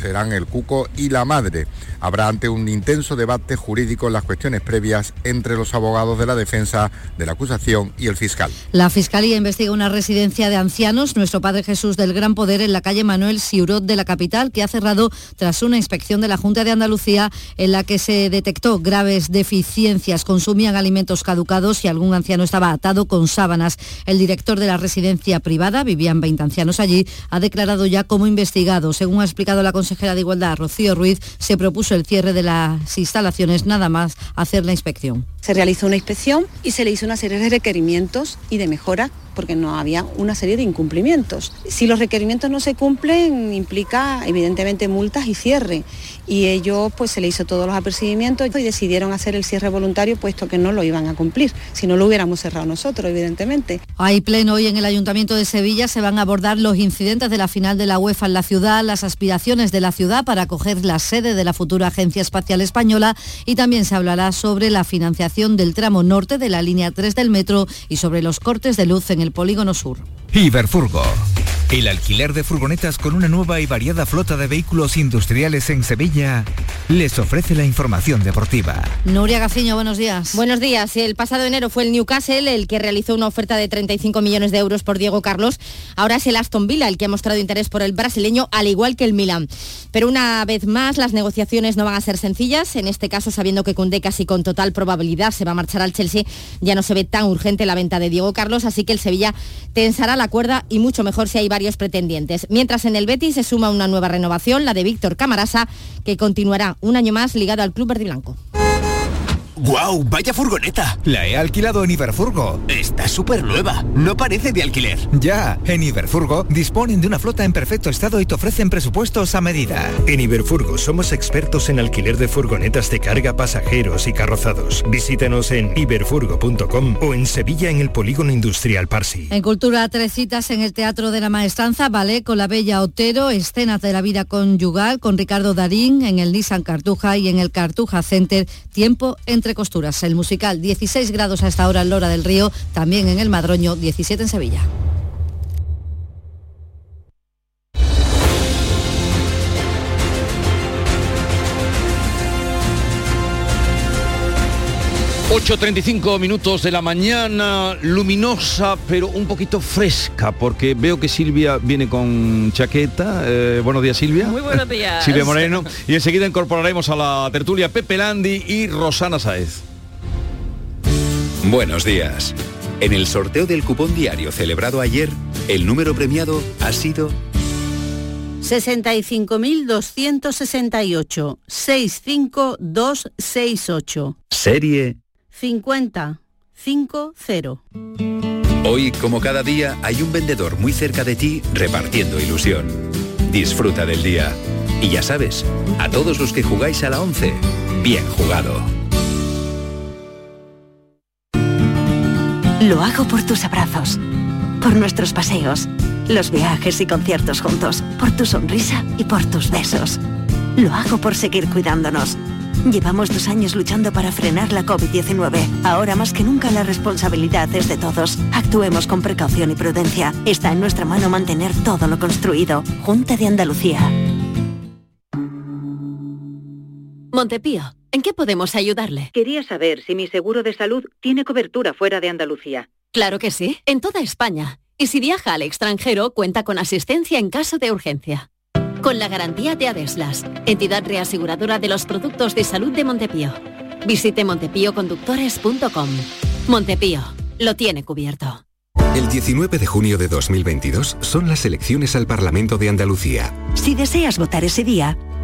serán el Cuco y la madre. Habrá ante un intenso debate jurídico en las cuestiones previas entre los abogados de la defensa, de la acusación y el fiscal. La Fiscalía investiga una residencia de ancianos, nuestro Padre Jesús del Gran Poder, en la calle Manuel Siurot de la capital, que ha cerrado tras una inspección de la Junta de Andalucía en la que se detectó graves deficiencias. Consumían alimentos caducados y algún anciano estaba atado con sábanas. El director de la residencia privada, vivían 20 ancianos allí, ha declarado ya como investigado. Según ha explicado la consejera de Igualdad, Rocío Ruiz, se propuso el cierre de las instalaciones nada más hacer la inspección. Se realizó una inspección y se le hizo una serie de requerimientos y de mejora porque no había una serie de incumplimientos. Si los requerimientos no se cumplen, implica evidentemente multas y cierre. Y ellos pues se le hizo todos los apercibimientos y decidieron hacer el cierre voluntario puesto que no lo iban a cumplir. Si no lo hubiéramos cerrado nosotros, evidentemente. Hay pleno hoy en el Ayuntamiento de Sevilla. Se van a abordar los incidentes de la final de la UEFA en la ciudad, las aspiraciones de la ciudad para acoger la sede de la futura Agencia Espacial Española y también se hablará sobre la financiación del tramo norte de la línea 3 del metro y sobre los cortes de luz en el polígono sur. El alquiler de furgonetas con una nueva y variada flota de vehículos industriales en Sevilla les ofrece la información deportiva. Nuria Gaciño, buenos días. Buenos días. El pasado enero fue el Newcastle el que realizó una oferta de 35 millones de euros por Diego Carlos. Ahora es el Aston Villa el que ha mostrado interés por el brasileño, al igual que el Milan. Pero una vez más, las negociaciones no van a ser sencillas. En este caso, sabiendo que Cundé casi con total probabilidad se va a marchar al Chelsea, ya no se ve tan urgente la venta de Diego Carlos, así que el Sevilla tensará la cuerda y mucho mejor si hay varios pretendientes. Mientras en el Betis se suma una nueva renovación, la de Víctor Camarasa, que continuará un año más ligado al club verde y blanco. ¡Guau! ¡Vaya furgoneta! La he alquilado en Iberfurgo. Está súper nueva. No parece de alquiler. Ya, en Iberfurgo disponen de una flota en perfecto estado y te ofrecen presupuestos a medida. En Iberfurgo somos expertos en alquiler de furgonetas de carga, pasajeros y carrozados. Visítanos en iberfurgo.com o en Sevilla en el Polígono Industrial Parsi. En Cultura, tres citas en el Teatro de la Maestranza, ballet con la Bella Otero, escenas de la vida conyugal con Ricardo Darín en el Nissan Cartuja y en el Cartuja Center, tiempo entre costuras. El musical 16 grados a esta hora en Lora del Río, también en el Madroño 17 en Sevilla. ...8.35 minutos de la mañana, luminosa, pero un poquito fresca, porque veo que Silvia viene con chaqueta. Eh, buenos días, Silvia. Muy buenos días. Silvia Moreno. Y enseguida incorporaremos a la tertulia Pepe Landi y Rosana Saez. Buenos días. En el sorteo del cupón diario celebrado ayer, el número premiado ha sido 65.268 65268. serie 50 50. Hoy, como cada día, hay un vendedor muy cerca de ti repartiendo ilusión. Disfruta del día. Y ya sabes, a todos los que jugáis a la 11, bien jugado. Lo hago por tus abrazos, por nuestros paseos, los viajes y conciertos juntos, por tu sonrisa y por tus besos. Lo hago por seguir cuidándonos. Llevamos dos años luchando para frenar la COVID-19. Ahora más que nunca la responsabilidad es de todos. Actuemos con precaución y prudencia. Está en nuestra mano mantener todo lo construido. Junta de Andalucía. Montepío, ¿en qué podemos ayudarle? Quería saber si mi seguro de salud tiene cobertura fuera de Andalucía. Claro que sí, en toda España. Y si viaja al extranjero, cuenta con asistencia en caso de urgencia. Con la garantía de Adeslas, entidad reaseguradora de los productos de salud de Montepío. Visite montepíoconductores.com. Montepío, lo tiene cubierto. El 19 de junio de 2022 son las elecciones al Parlamento de Andalucía. Si deseas votar ese día,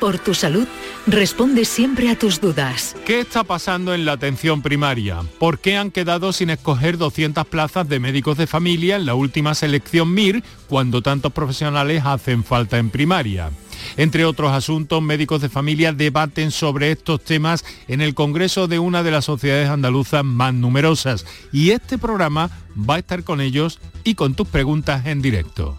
por tu salud, responde siempre a tus dudas. ¿Qué está pasando en la atención primaria? ¿Por qué han quedado sin escoger 200 plazas de médicos de familia en la última selección MIR cuando tantos profesionales hacen falta en primaria? Entre otros asuntos, médicos de familia debaten sobre estos temas en el Congreso de una de las sociedades andaluzas más numerosas y este programa va a estar con ellos y con tus preguntas en directo.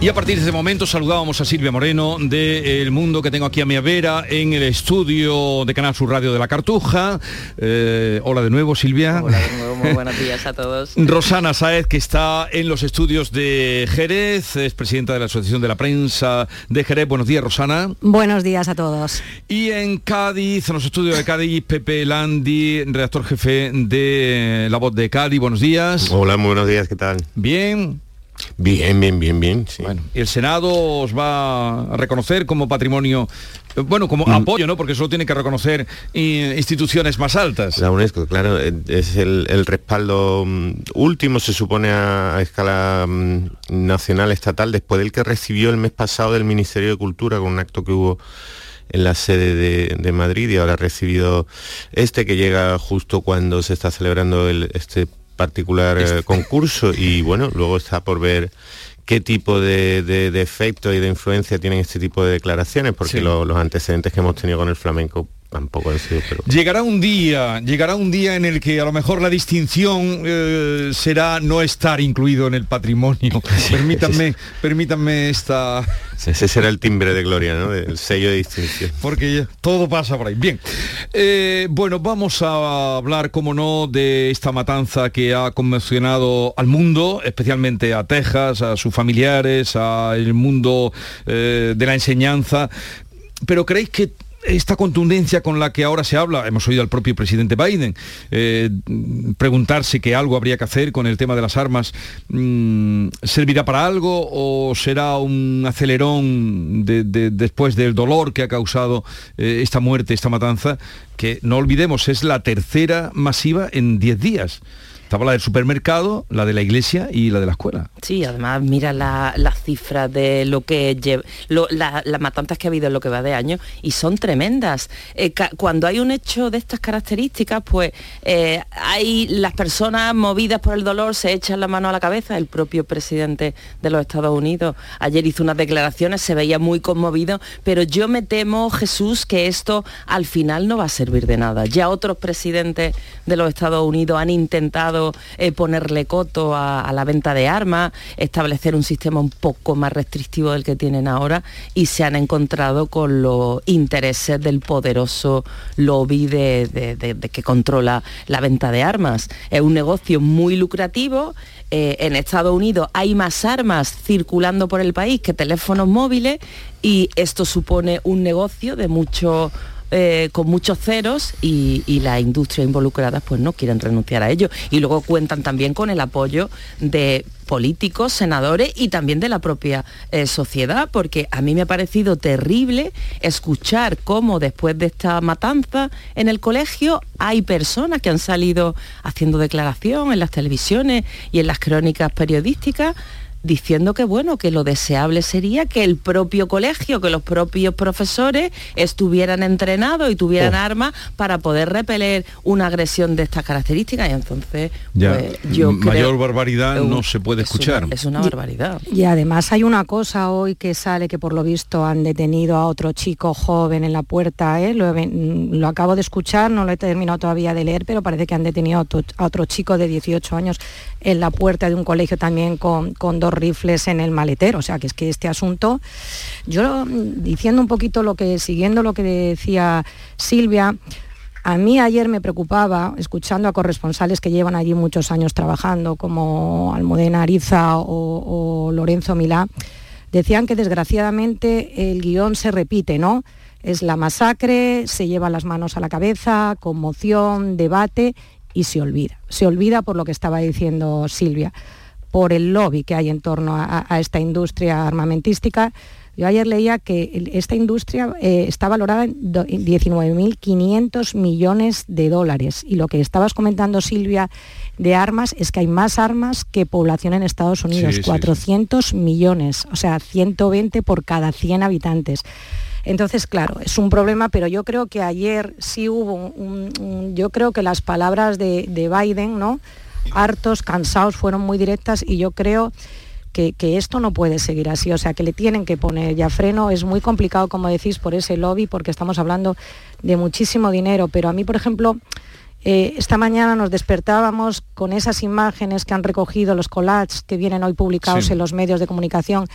Y a partir de ese momento saludábamos a Silvia Moreno de El Mundo que tengo aquí a mi vera en el estudio de Canal Sur Radio de la Cartuja. Eh, hola de nuevo Silvia. Hola de nuevo, muy buenos días a todos. Rosana Saez que está en los estudios de Jerez, es presidenta de la Asociación de la Prensa de Jerez. Buenos días Rosana. Buenos días a todos. Y en Cádiz, en los estudios de Cádiz, Pepe Landi, redactor jefe de La Voz de Cádiz. Buenos días. Hola, muy buenos días, ¿qué tal? Bien. Bien, bien, bien, bien. Sí. Bueno, ¿y el Senado os va a reconocer como patrimonio, eh, bueno, como Mm. apoyo, ¿no? Porque solo tiene que reconocer instituciones más altas. La UNESCO, claro, eh, es el, el respaldo mm, último, se supone, a, a escala mm, nacional, estatal, después del que recibió el mes pasado del Ministerio de Cultura con un acto que hubo en la sede de, de Madrid y ahora ha recibido este que llega justo cuando se está celebrando el- este particular eh, concurso y bueno, luego está por ver qué tipo de, de, de efecto y de influencia tienen este tipo de declaraciones, porque Sí. lo- los antecedentes que hemos tenido con el flamenco tampoco han sido... Pero... Llegará un día, llegará un día en el que a lo mejor la distinción eh, será no estar incluido en el patrimonio. permítanme, permítanme esta. Ese será el timbre de gloria, ¿no? El sello de distinción. Porque todo pasa por ahí. Bien. Eh, bueno, vamos a hablar, como no, de esta matanza que ha conmocionado al mundo, especialmente a Texas, a sus familiares, al mundo eh, de la enseñanza. Pero ¿creéis que esta contundencia con la que ahora se habla, hemos oído al propio presidente Biden eh, preguntarse que algo habría que hacer con el tema de las armas, mm, ¿servirá para algo o será un acelerón de- de- después del dolor que ha causado eh, esta muerte, esta matanza, que no olvidemos es la tercera masiva en 10 días? Estaba la del supermercado, la de la iglesia y la de la escuela. Sí, además mira la- las cifras de lo que lleva, las matanzas que ha habido en lo que va de año y son tremendas. Eh, cuando hay un hecho de estas características, pues eh, hay las personas movidas por el dolor se echan la mano a la cabeza. El propio presidente de los Estados Unidos ayer hizo unas declaraciones, se veía muy conmovido, pero yo me temo, Jesús, que esto al final no va a servir de nada. Ya otros presidentes de los Estados Unidos han intentado eh, ponerle coto a, la venta de armas, establecer un sistema un poco más restrictivo del que tienen ahora y se han encontrado con los intereses del poderoso lobby de que controla la venta de armas. Es un negocio muy lucrativo. eh, en Estados Unidos hay más armas circulando por el país que teléfonos móviles y esto supone un negocio de mucho eh, con muchos ceros y, y las industrias involucradas pues no quieren renunciar a ello. Y luego cuentan también con el apoyo de políticos, senadores y también de la propia eh, sociedad, porque a mí me ha parecido terrible escuchar cómo después de esta matanza en el colegio hay personas que han salido haciendo declaración en las televisiones y en las crónicas periodísticas diciendo que bueno, que lo deseable sería que el propio colegio, que los propios profesores estuvieran entrenados y tuvieran Oh. armas para poder repeler una agresión de estas características y entonces Ya, pues, yo mayor creo- barbaridad no se puede es una- escuchar. es una barbaridad. Y además hay una cosa hoy que sale que por lo visto han detenido a otro chico joven en la puerta, ¿eh? lo acabo de escuchar, no lo he terminado todavía de leer, pero parece que han detenido a otro, a otro chico de 18 años en la puerta de un colegio también con, con dos rifles en el maletero. O sea que es que este asunto, yo diciendo un poquito lo que, siguiendo lo que decía Silvia, a mí ayer me preocupaba, escuchando a corresponsales que llevan allí muchos años trabajando, como Almudena Ariza o, o Lorenzo Milá, decían que desgraciadamente el guion se repite, ¿no? Es la masacre, se lleva las manos a la cabeza, conmoción, debate y se olvida. Se olvida por lo que estaba diciendo Silvia, por el lobby que hay en torno a, a esta industria armamentística. Yo ayer leía que esta industria eh, está valorada en do- en 19.500 millones de dólares y lo que estabas comentando Silvia de armas es que hay más armas que población en Estados Unidos, sí, sí. 400 millones, o sea, 120 por cada 100 habitantes. Entonces, claro, es un problema, pero yo creo que ayer sí hubo un, un- yo creo que las palabras de, de Biden, ¿no? Hartos, cansados, fueron muy directas y yo creo que, que esto no puede seguir así, o sea, que le tienen que poner ya freno. Es muy complicado, como decís, por ese lobby, porque estamos hablando de muchísimo dinero, pero a mí, por ejemplo, eh, esta mañana nos despertábamos con esas imágenes que han recogido los collages que vienen hoy publicados Sí. en los medios de comunicación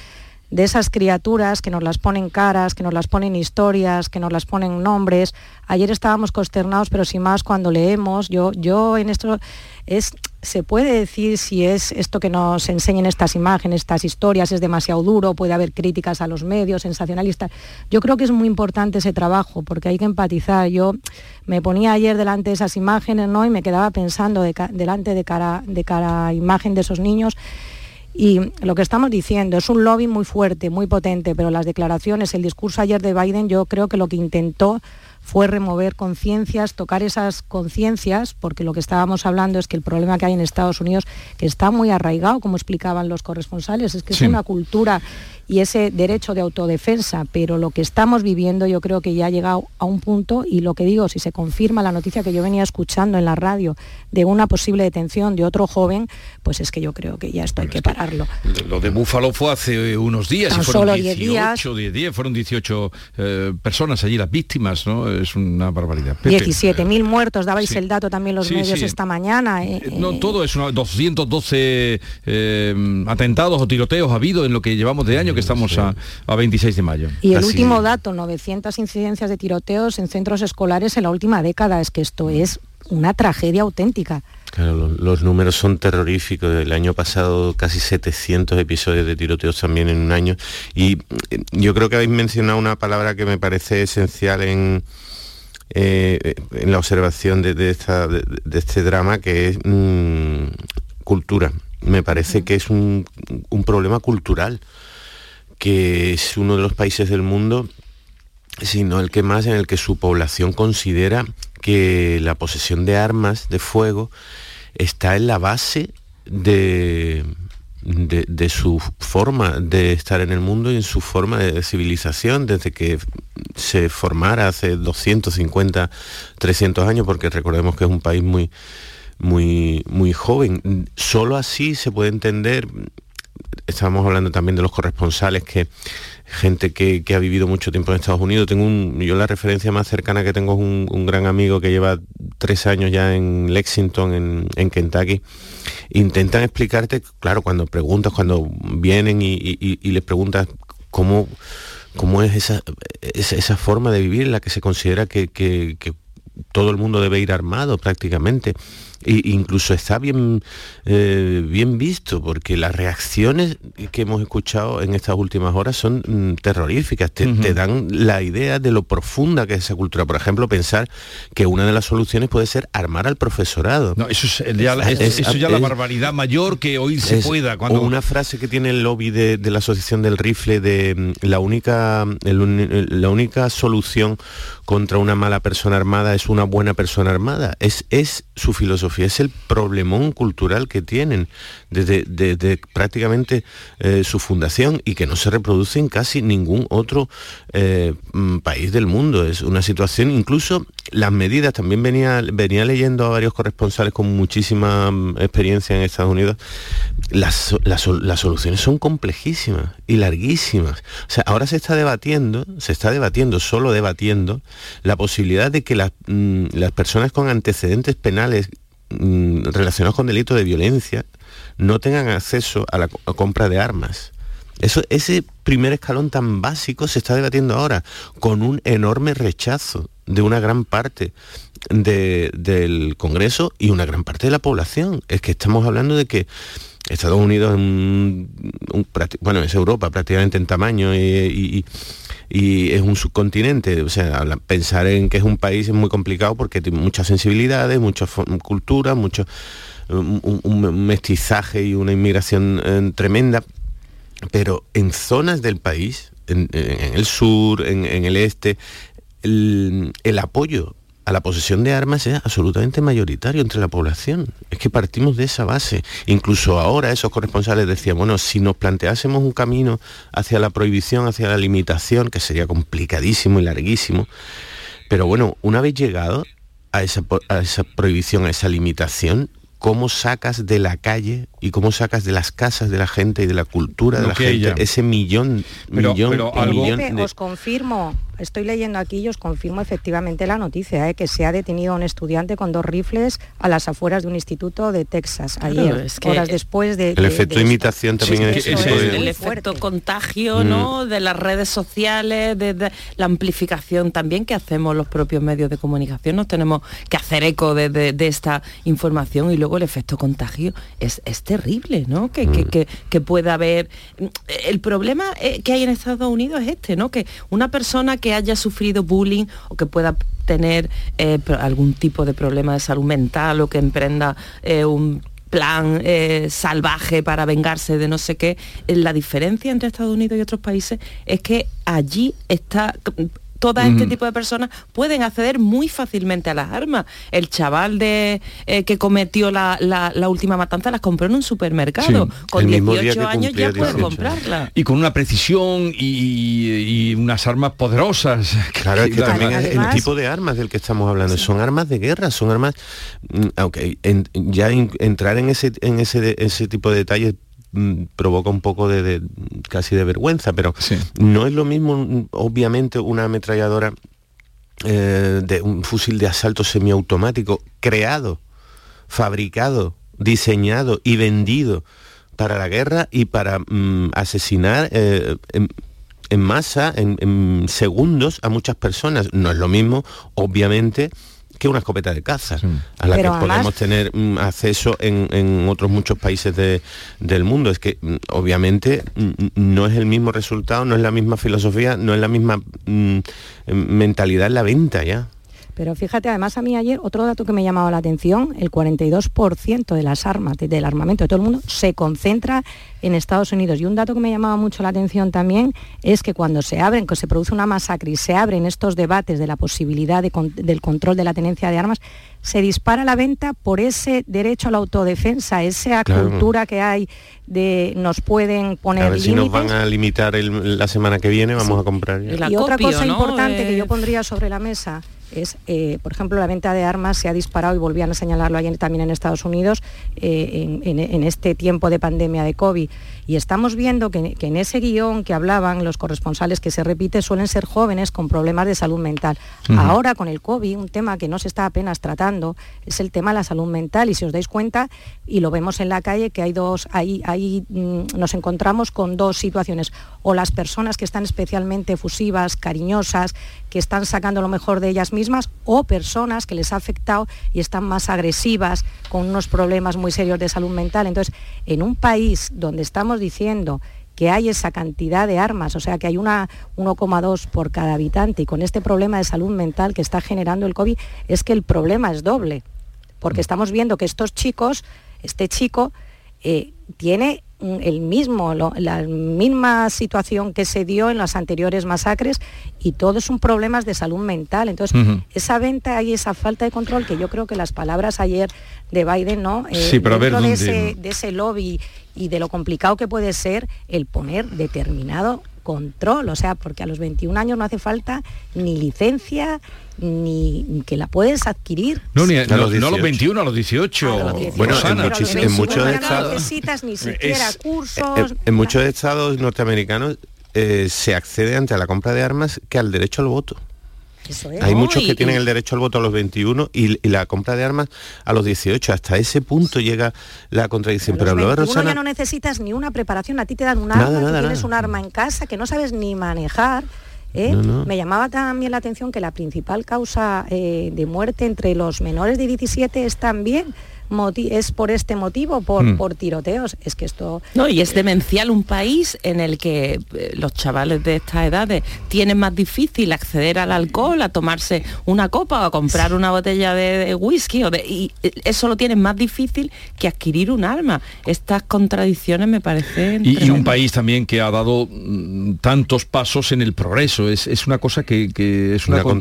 de esas criaturas que nos las ponen caras, que nos las ponen historias, que nos las ponen nombres. Ayer estábamos consternados, pero sin más cuando leemos, yo, yo en esto es, se puede decir si es esto que nos enseñan estas imágenes, estas historias, es demasiado duro, puede haber críticas a los medios, sensacionalistas. Yo creo que es muy importante ese trabajo, porque hay que empatizar. Yo me ponía ayer delante de esas imágenes, ¿no? Y me quedaba pensando delante de cara, de cara a imagen de esos niños Y lo que estamos diciendo es un lobby muy fuerte, muy potente, pero las declaraciones, el discurso ayer de Biden, yo creo que lo que intentó fue remover conciencias, tocar esas conciencias, porque lo que estábamos hablando es que el problema que hay en Estados Unidos, que está muy arraigado, como explicaban los corresponsales, es que es una cultura y ese derecho de autodefensa, pero lo que estamos viviendo yo creo que ya ha llegado a un punto y lo que digo, si se confirma la noticia que yo venía escuchando en la radio de una posible detención de otro joven, pues es que yo creo que ya esto hay que pararlo. Lo de Búfalo fue hace unos días Tan y fueron solo 10 18, 10 días, fueron 18 eh, personas allí las víctimas, ¿no? Es una barbaridad. Pepe, 17.000 muertos, dabais sí. el dato también los Sí, medios sí. esta mañana. eh, No, eh, todo es una, 212 eh, atentados o tiroteos ha habido en lo que llevamos de año, que estamos a, a 26 de mayo. Y el Así- último dato, 900 incidencias de tiroteos en centros escolares en la última década. Es que esto es una tragedia auténtica. Claro, lo- los, números son terroríficos. El año pasado casi 700 episodios de tiroteos también en un año. Y eh, yo creo que habéis mencionado una palabra que me parece esencial en, eh, en la observación de, de esta- de- de este drama, que es mm, cultura. Me parece que es un, un problema cultural, que es uno de los países del mundo sino el que más en el que su población considera que la posesión de armas de fuego está en la base de, de, su forma de estar en el mundo y en su forma de civilización desde que se formara hace 250, 300 años, porque recordemos que es un país muy, muy, muy joven. Solo así se puede entender estábamos hablando también de los corresponsales que gente que, que ha vivido mucho tiempo en Estados Unidos. Tengo un, yo la referencia más cercana que tengo es un, gran amigo que lleva tres años ya en Lexington, en, en Kentucky. Intentan explicarte, claro, cuando preguntas, cuando vienen y, y- les preguntas cómo, cómo es esa, esa, forma de vivir la que se considera que- que todo el mundo debe ir armado prácticamente. E incluso está bien, eh, bien visto, porque las reacciones que hemos escuchado en estas últimas horas son mm, terroríficas, te, te dan la idea de lo profunda que es esa cultura. Por ejemplo, pensar que una de las soluciones puede ser armar al profesorado. No, eso es ya, la- Es- eso ya la es- barbaridad mayor que hoy se pueda. Cuando... una frase que tiene el lobby de, de la Asociación del Rifle de mm, la única, el la única solución contra una mala persona armada es una buena persona armada. Es, es su filosofía, es el problemón cultural que tienen desde, prácticamente eh, su fundación y que no se reproduce en casi ningún otro eh, mm, país del mundo. Es una situación, incluso las medidas, también venía, venía leyendo a varios corresponsales con muchísima mm, experiencia en Estados Unidos, las, las las soluciones son complejísimas y larguísimas. O sea, ahora se está debatiendo, se está debatiendo, solo debatiendo, la posibilidad de que las, mm, las personas con antecedentes penales mm, relacionados con delitos de violencia no tengan acceso a la compra de armas. Eso, ese primer escalón tan básico se está debatiendo ahora, con un enorme rechazo de una gran parte de- del Congreso y una gran parte de la población. Es que estamos hablando de que Estados Unidos un- un bueno, es Europa prácticamente en tamaño y- y es un subcontinente. O sea, pensar en que es un país es muy complicado porque tiene muchas sensibilidades, muchas culturas, mucho un, mestizaje y una inmigración eh, tremenda pero en zonas del país, en, el sur, en, el este, el apoyo a la posesión de armas es absolutamente mayoritario entre la población. Es que partimos de esa base. Incluso ahora esos corresponsales decían, bueno, si nos planteásemos un camino hacia la prohibición, hacia la limitación, que sería complicadísimo y larguísimo, pero bueno, una vez llegado a esa, a esa prohibición, a esa limitación, ¿cómo sacas de la calle y cómo sacas de las casas de la gente y de la cultura de Lo la que gente ese millón, Pero- millón, pero y algo- millón de- os confirmo, estoy leyendo aquí y os confirmo efectivamente la noticia, ¿eh? que se ha detenido a un estudiante con dos rifles a las afueras de un instituto de Texas Claro, ayer, es que- horas después de... El de- efecto de esto. imitación también es, ese es el efecto contagio, Mm. ¿no? De las redes sociales, de, de la amplificación también que hacemos los propios medios de comunicación. Nos tenemos que hacer eco de, de- de esta información y luego el efecto contagio es, es terrible, ¿no? Que, que, que- que pueda haber. El problema eh, que hay en Estados Unidos es este, ¿no? Que una persona que haya sufrido bullying o que pueda tener eh, algún tipo de problema de salud mental o que emprenda eh, un plan eh, salvaje para vengarse de no sé qué. La diferencia entre Estados Unidos y otros países es que allí está todo este tipo de personas pueden acceder muy fácilmente a las armas. El chaval de eh, que cometió la, la- la última matanza las compró en un supermercado. Sí, Con el mismo día 18 que años ya puede 18. comprarla. Y con una precisión y, y unas armas poderosas. Claro, es que también es el Además- tipo de armas del que estamos hablando son armas de guerra, son armas, mm, aunque en- ya en- entrar en ese en ese ese tipo de detalles provoca un poco de, de- casi de vergüenza, pero no es lo mismo, mm, obviamente, una ametralladora eh, de un fusil de asalto semiautomático creado, fabricado, diseñado y vendido para la guerra y para mm, asesinar eh, en, en masa, en, en segundos, a muchas personas. No es lo mismo, obviamente, que una escopeta de caza, a la Pero que además- podemos tener mm, acceso en, en otros muchos países de- del mundo. Es que, mm, obviamente, mm, no es el mismo resultado, no es la misma filosofía, no es la misma mm, mentalidad en la venta ya. Pero fíjate, además a mí ayer otro dato que me llamaba la atención, el 42% de las armas, de- del armamento de todo el mundo, se concentra en Estados Unidos. Y un dato que me llamaba mucho la atención también es que cuando se abren, que se produce una masacre y se abren estos debates de la posibilidad de con- del control de la tenencia de armas, se dispara la venta por ese derecho a la autodefensa, esa Claro. cultura que hay de nos pueden poner A ver si nos límites. van a limitar el- la semana que viene, vamos a comprar ya. Y otra cosa ¿no? importante que yo pondría sobre la mesa es, eh, por ejemplo, la venta de armas se ha disparado y volvían a señalarlo ayer también en Estados Unidos eh, en, en- en este tiempo de pandemia de COVID. Y estamos viendo que, que en ese guion que hablaban los corresponsales que se repite suelen ser jóvenes con problemas de salud mental. Ahora con el COVID, un tema que no se está apenas tratando es el tema de la salud mental. Y si os dais cuenta, y lo vemos en la calle, que hay dos, ahí, ahí mm, nos encontramos con dos situaciones. O las personas que están especialmente efusivas, cariñosas, que están sacando lo mejor de ellas mismas, o personas que les ha afectado y están más agresivas, con unos problemas muy serios de salud mental. Entonces, en un país donde estamos diciendo que hay esa cantidad de armas, o sea que hay una 1,2 por cada habitante y con este problema de salud mental que está generando el COVID, es que el problema es doble, porque estamos viendo que estos chicos, este chico, eh, tiene mm, el mismo, lo- la misma situación que se dio en las anteriores masacres y todos son problemas de salud mental. Entonces, esa venta y esa falta de control, que yo creo que las palabras ayer de Biden, ¿no? Eh, Sí, pero a ver dentro de, dónde- ese, de ese lobby y de lo complicado que puede ser el poner determinado control, o sea, porque a los 21 años no hace falta ni licencia ni que la puedes adquirir. No, ni a, los no a los 18. 21, a los 18. A los 18. Bueno, en muchis- muchos 21 ya estados- no necesitas ni siquiera Es- cursos. En, en muchos estados norteamericanos eh, se accede ante la compra de armas que al derecho al voto. Eso es. Hay No, muchos y- que tienen y- el derecho al voto a los 21 y, y la compra de armas a los 18. Hasta ese punto llega la contradicción. Pero A los hablaba 21 Rosana... ya no necesitas ni una preparación, a ti te dan un Nada, arma, tú tienes nada. un arma en casa que no sabes ni manejar. ¿eh? No, no. Me llamaba también la atención que la principal causa eh, de muerte entre los menores de 17 es también es por este motivo, por, Mm. por tiroteos. Es que esto No, y es demencial un país en el que eh, los chavales de estas edades tienen más difícil acceder al alcohol, a tomarse una copa o a comprar una botella de, de whisky, o de, y eh, eso lo tienen más difícil que adquirir un arma. Estas contradicciones me parecen... Y, y un país también que ha dado mm, tantos pasos en el progreso. Es, es una cosa que, que es una, Una contradicción,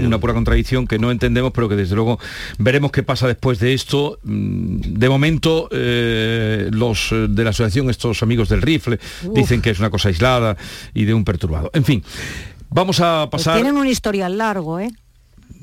contradicción. una pura contradicción que no entendemos, pero que desde luego veremos qué pasa después de esto. De momento, eh, los eh, de la asociación, estos amigos del rifle, Uf. dicen que es una cosa aislada y de un perturbado. En fin, vamos a pues pasar... tienen un historial largo, ¿eh?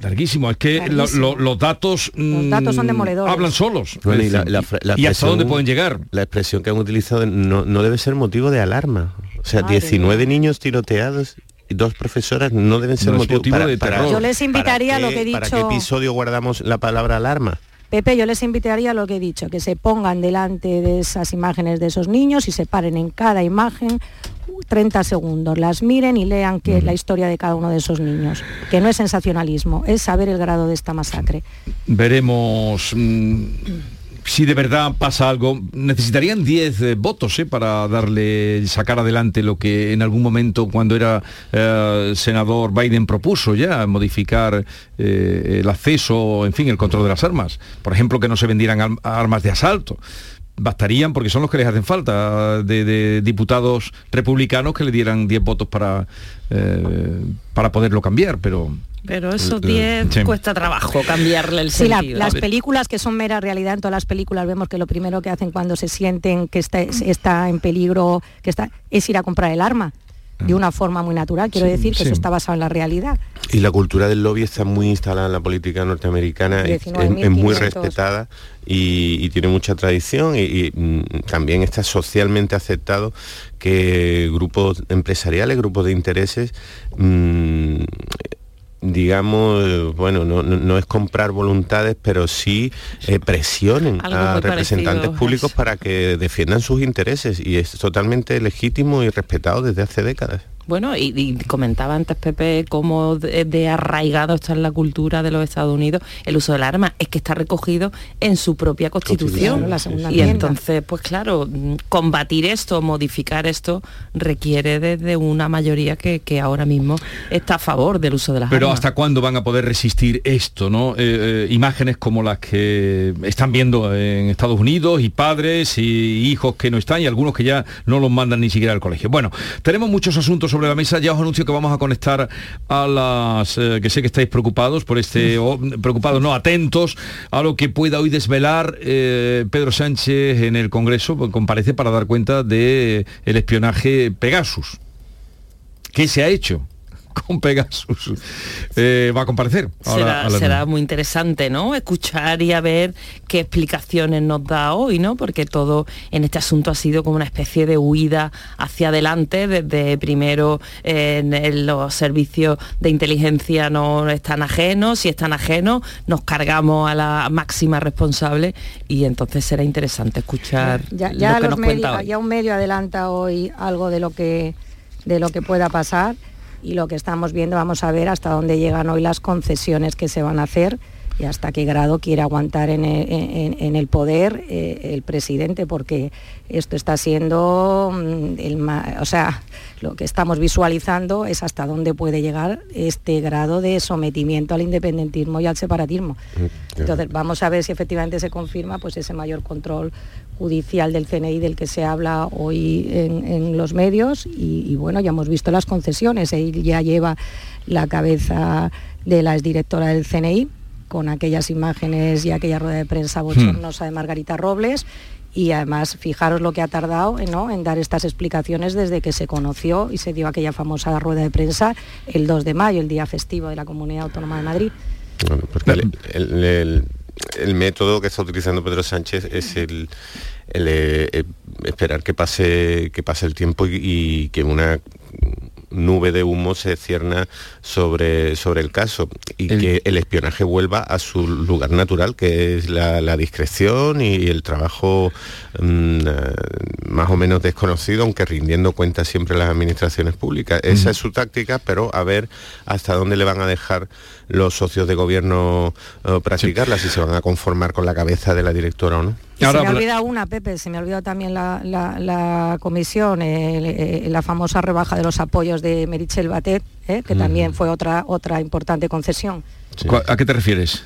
Larguísimo, es que lo- Larguísimo. lo- los datos, Los datos son mm, demoledores. hablan solos. Bueno, y, la- decir, la fra- la y hasta dónde pueden llegar. La expresión que han utilizado no, no debe ser motivo de alarma. O sea, Madre 19 niños tiroteados y dos profesoras no deben ser No motivo, motivo de terror. Yo les invitaría ¿para a lo que he qué- ¿Para qué dicho- episodio guardamos la palabra alarma? Pepe, yo les invitaría a lo que he dicho, que se pongan delante de esas imágenes de esos niños y se paren en cada imagen 30 segundos, las miren y lean qué es la historia de cada uno de esos niños, que no es sensacionalismo, es saber el grado de esta masacre. veremos mm, si de verdad pasa algo, necesitarían 10 eh, votos ¿eh? para darle, sacar adelante lo que en algún momento cuando era eh, senador Biden propuso ya, modificar eh, el acceso, en fin, el control de las armas. Por ejemplo, que no se vendieran armas de asalto. Bastarían, porque son los que les hacen falta, de, de diputados republicanos que le dieran 10 votos para, eh, para poderlo cambiar, pero... Pero esos Eh, 10 sí. cuesta trabajo cambiarle el Sí, la- sentido. las películas que son mera realidad, en todas las películas vemos que lo primero que hacen cuando se sienten que está, está en peligro, que está, es ir a comprar el arma de una forma muy natural. Quiero Sí, decir que sí. eso está basado en la realidad. Y la cultura del lobby está muy instalada en la política norteamericana, es, muy 19.500. respetada y, y tiene mucha tradición y, y, mm, también está socialmente aceptado que grupos empresariales, grupos de intereses, mm, digamos, bueno, no, no- es comprar voluntades, pero sí eh, presionen a representantes parecido, públicos para que defiendan sus intereses y es totalmente legítimo y respetado desde hace décadas. Bueno, y, y comentaba antes Pepe cómo de, de arraigado está en la cultura de los Estados Unidos el uso del arma. Es que está recogido en su propia constitución. Constitución, la segunda y entonces, pues claro, combatir esto, modificar esto, requiere desde una mayoría que, que ahora mismo está a favor del uso de las Pero armas. ¿hasta cuándo van a poder resistir esto? ¿no? Eh, eh, imágenes como las que están viendo en Estados Unidos y padres y hijos que no están y algunos que ya no los mandan ni siquiera al colegio. Bueno, tenemos muchos asuntos sobre la mesa. Ya os anuncio que vamos a conectar a las eh, que sé que estáis preocupados por este, o, preocupados, no, atentos a lo que pueda hoy desvelar eh, Pedro Sánchez en el Congreso, pues, comparece para dar cuenta de el espionaje Pegasus. ¿Qué se ha hecho? con Pegasus eh, va a comparecer. ahora será, a muy interesante, ¿no? Escuchar y a ver qué explicaciones nos da hoy, ¿no? Porque todo en este asunto ha sido como una especie de huida hacia adelante, desde primero eh, en, en los servicios de inteligencia no están ajenos, si están ajenos, nos cargamos a la máxima responsable y entonces será interesante escuchar Ya, lo ya que los nos cuenta medios- hoy. ya un medio adelanta hoy algo de lo que de lo que pueda pasar y lo que estamos viendo vamos a ver hasta dónde llegan hoy las concesiones que se van a hacer y hasta qué grado quiere aguantar en el, en- en el poder eh, el presidente porque esto está siendo mm, el o sea lo que estamos visualizando es hasta dónde puede llegar este grado de sometimiento al independentismo y al separatismo. Entonces vamos a ver si efectivamente se confirma pues ese mayor control judicial del CNI del que se habla hoy en, en los medios y, y bueno, ya hemos visto las concesiones, él ya lleva la cabeza de la exdirectora del CNI con aquellas imágenes y aquella rueda de prensa bochornosa de Margarita Robles y además fijaros lo que ha tardado ¿no? en dar estas explicaciones desde que se conoció y se dio aquella famosa rueda de prensa el 2 de mayo, el día festivo de la Comunidad Autónoma de Madrid. Bueno, porque el, el- el- el método que está utilizando Pedro Sánchez es el, eh, eh, esperar que pase, que pase el tiempo y, y que una nube de humo se cierna sobre, sobre el caso y que el espionaje vuelva a su lugar natural, que es la, la discreción y el trabajo mm, eh, más o menos desconocido, aunque rindiendo cuentas siempre las administraciones públicas. Esa es su táctica, pero a ver hasta dónde le van a dejar los socios de gobierno eh, practicarla, si se van a conformar con la cabeza de la directora o no. Y se me ha olvidado una, Pepe, se me ha olvidado también la, la- la comisión, el- eh, la famosa rebaja de los apoyos de Merichel Batet, eh, que también fue otra, otra importante concesión. ¿Cu- ¿A qué te refieres?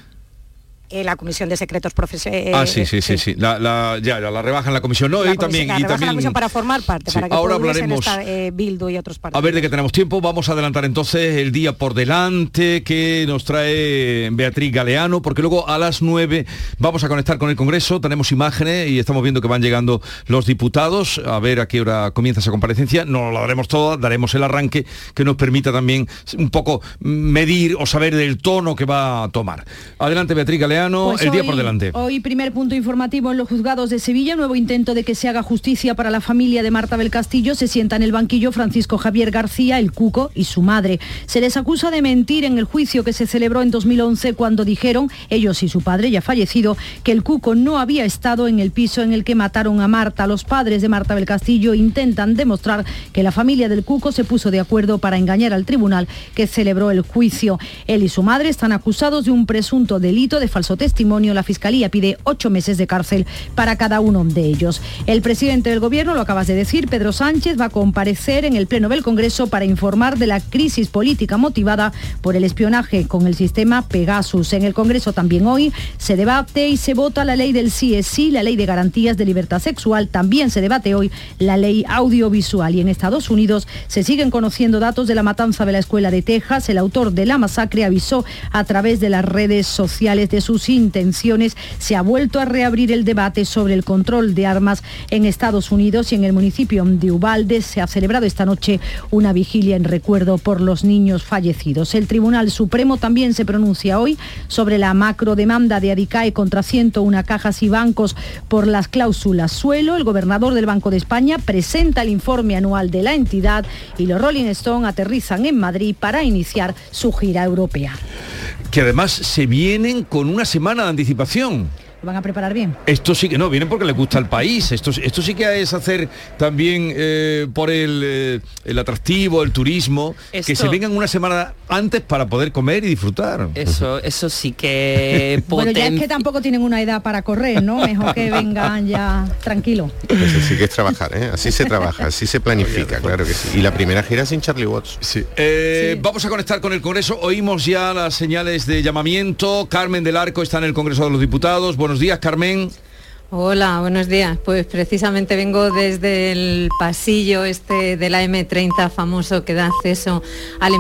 Eh, la comisión de secretos profesionales. ah, sí, sí, sí, sí. La, la- ya, la rebaja en la comisión. No, y también, la y de la también comisión para formar parte, Sí, para que ahora hablaremos- estar, eh, Bildu y otros partidos. A ver de qué tenemos tiempo. Vamos a adelantar entonces el día por delante que nos trae Beatriz Galeano, porque luego a las 9 vamos a conectar con el Congreso. Tenemos imágenes y estamos viendo que van llegando los diputados. A ver a qué hora comienza esa comparecencia. No la daremos toda, daremos el arranque que nos permita también un poco medir o saber del tono que va a tomar. Adelante Beatriz Galeano, Pues el día hoy- por delante. Hoy primer punto informativo en los juzgados de Sevilla, nuevo intento de que se haga justicia para la familia de Marta del Castillo. Se sienta en el banquillo Francisco Javier García, el Cuco y su madre. Se les acusa de mentir en el juicio que se celebró en 2011 cuando dijeron, ellos y su padre ya fallecido, que el Cuco no había estado en el piso en el que mataron a Marta. Los padres de Marta del Castillo intentan demostrar que la familia del Cuco se puso de acuerdo para engañar al tribunal que celebró el juicio. Él y su madre están acusados de un presunto delito de falso testimonio, la Fiscalía pide ocho meses de cárcel para cada uno de ellos. El presidente del Gobierno, lo acabas de decir, Pedro Sánchez, va a comparecer en el Pleno del Congreso para informar de la crisis política motivada por el espionaje con el sistema Pegasus. En el Congreso también hoy se debate y se vota la ley del sí es sí, la ley de garantías de libertad sexual. También se debate hoy la ley audiovisual. Y en Estados Unidos se siguen conociendo datos de la matanza de la escuela de Texas. El autor de la masacre avisó a través de las redes sociales de sus intenciones. Se ha vuelto a reabrir el debate sobre el control de armas en Estados Unidos y en el municipio de Ubalde se ha celebrado esta noche una vigilia en recuerdo por los niños fallecidos. El Tribunal Supremo también se pronuncia hoy sobre la macrodemanda de Adicae contra 101 cajas y bancos por las cláusulas suelo. El gobernador del Banco de España presenta el informe anual de la entidad y los Rolling Stone aterrizan en Madrid para iniciar su gira europea. Que además se vienen con una semana de anticipación. ¿Lo van a preparar bien? Esto sí que no, vienen porque les gusta el país. Esto, esto sí que es hacer también eh, por el, eh, el, atractivo, el turismo, esto, que se vengan una semana antes para poder comer y disfrutar. Eso, eso sí que Bueno, ya es que tampoco tienen una edad para correr, ¿no? Mejor que vengan ya tranquilo. Pues sí que es trabajar, ¿eh? Así se trabaja, así se planifica, claro que sí. Y la primera gira sin Charlie Watts. Sí. Eh, sí. Vamos a conectar con el Congreso. Oímos ya las señales de llamamiento. Carmen del Arco está en el Congreso de los Diputados. Buenos días, Carmen. Hola, buenos días. Pues precisamente vengo desde el pasillo este de la M30 famoso que da acceso al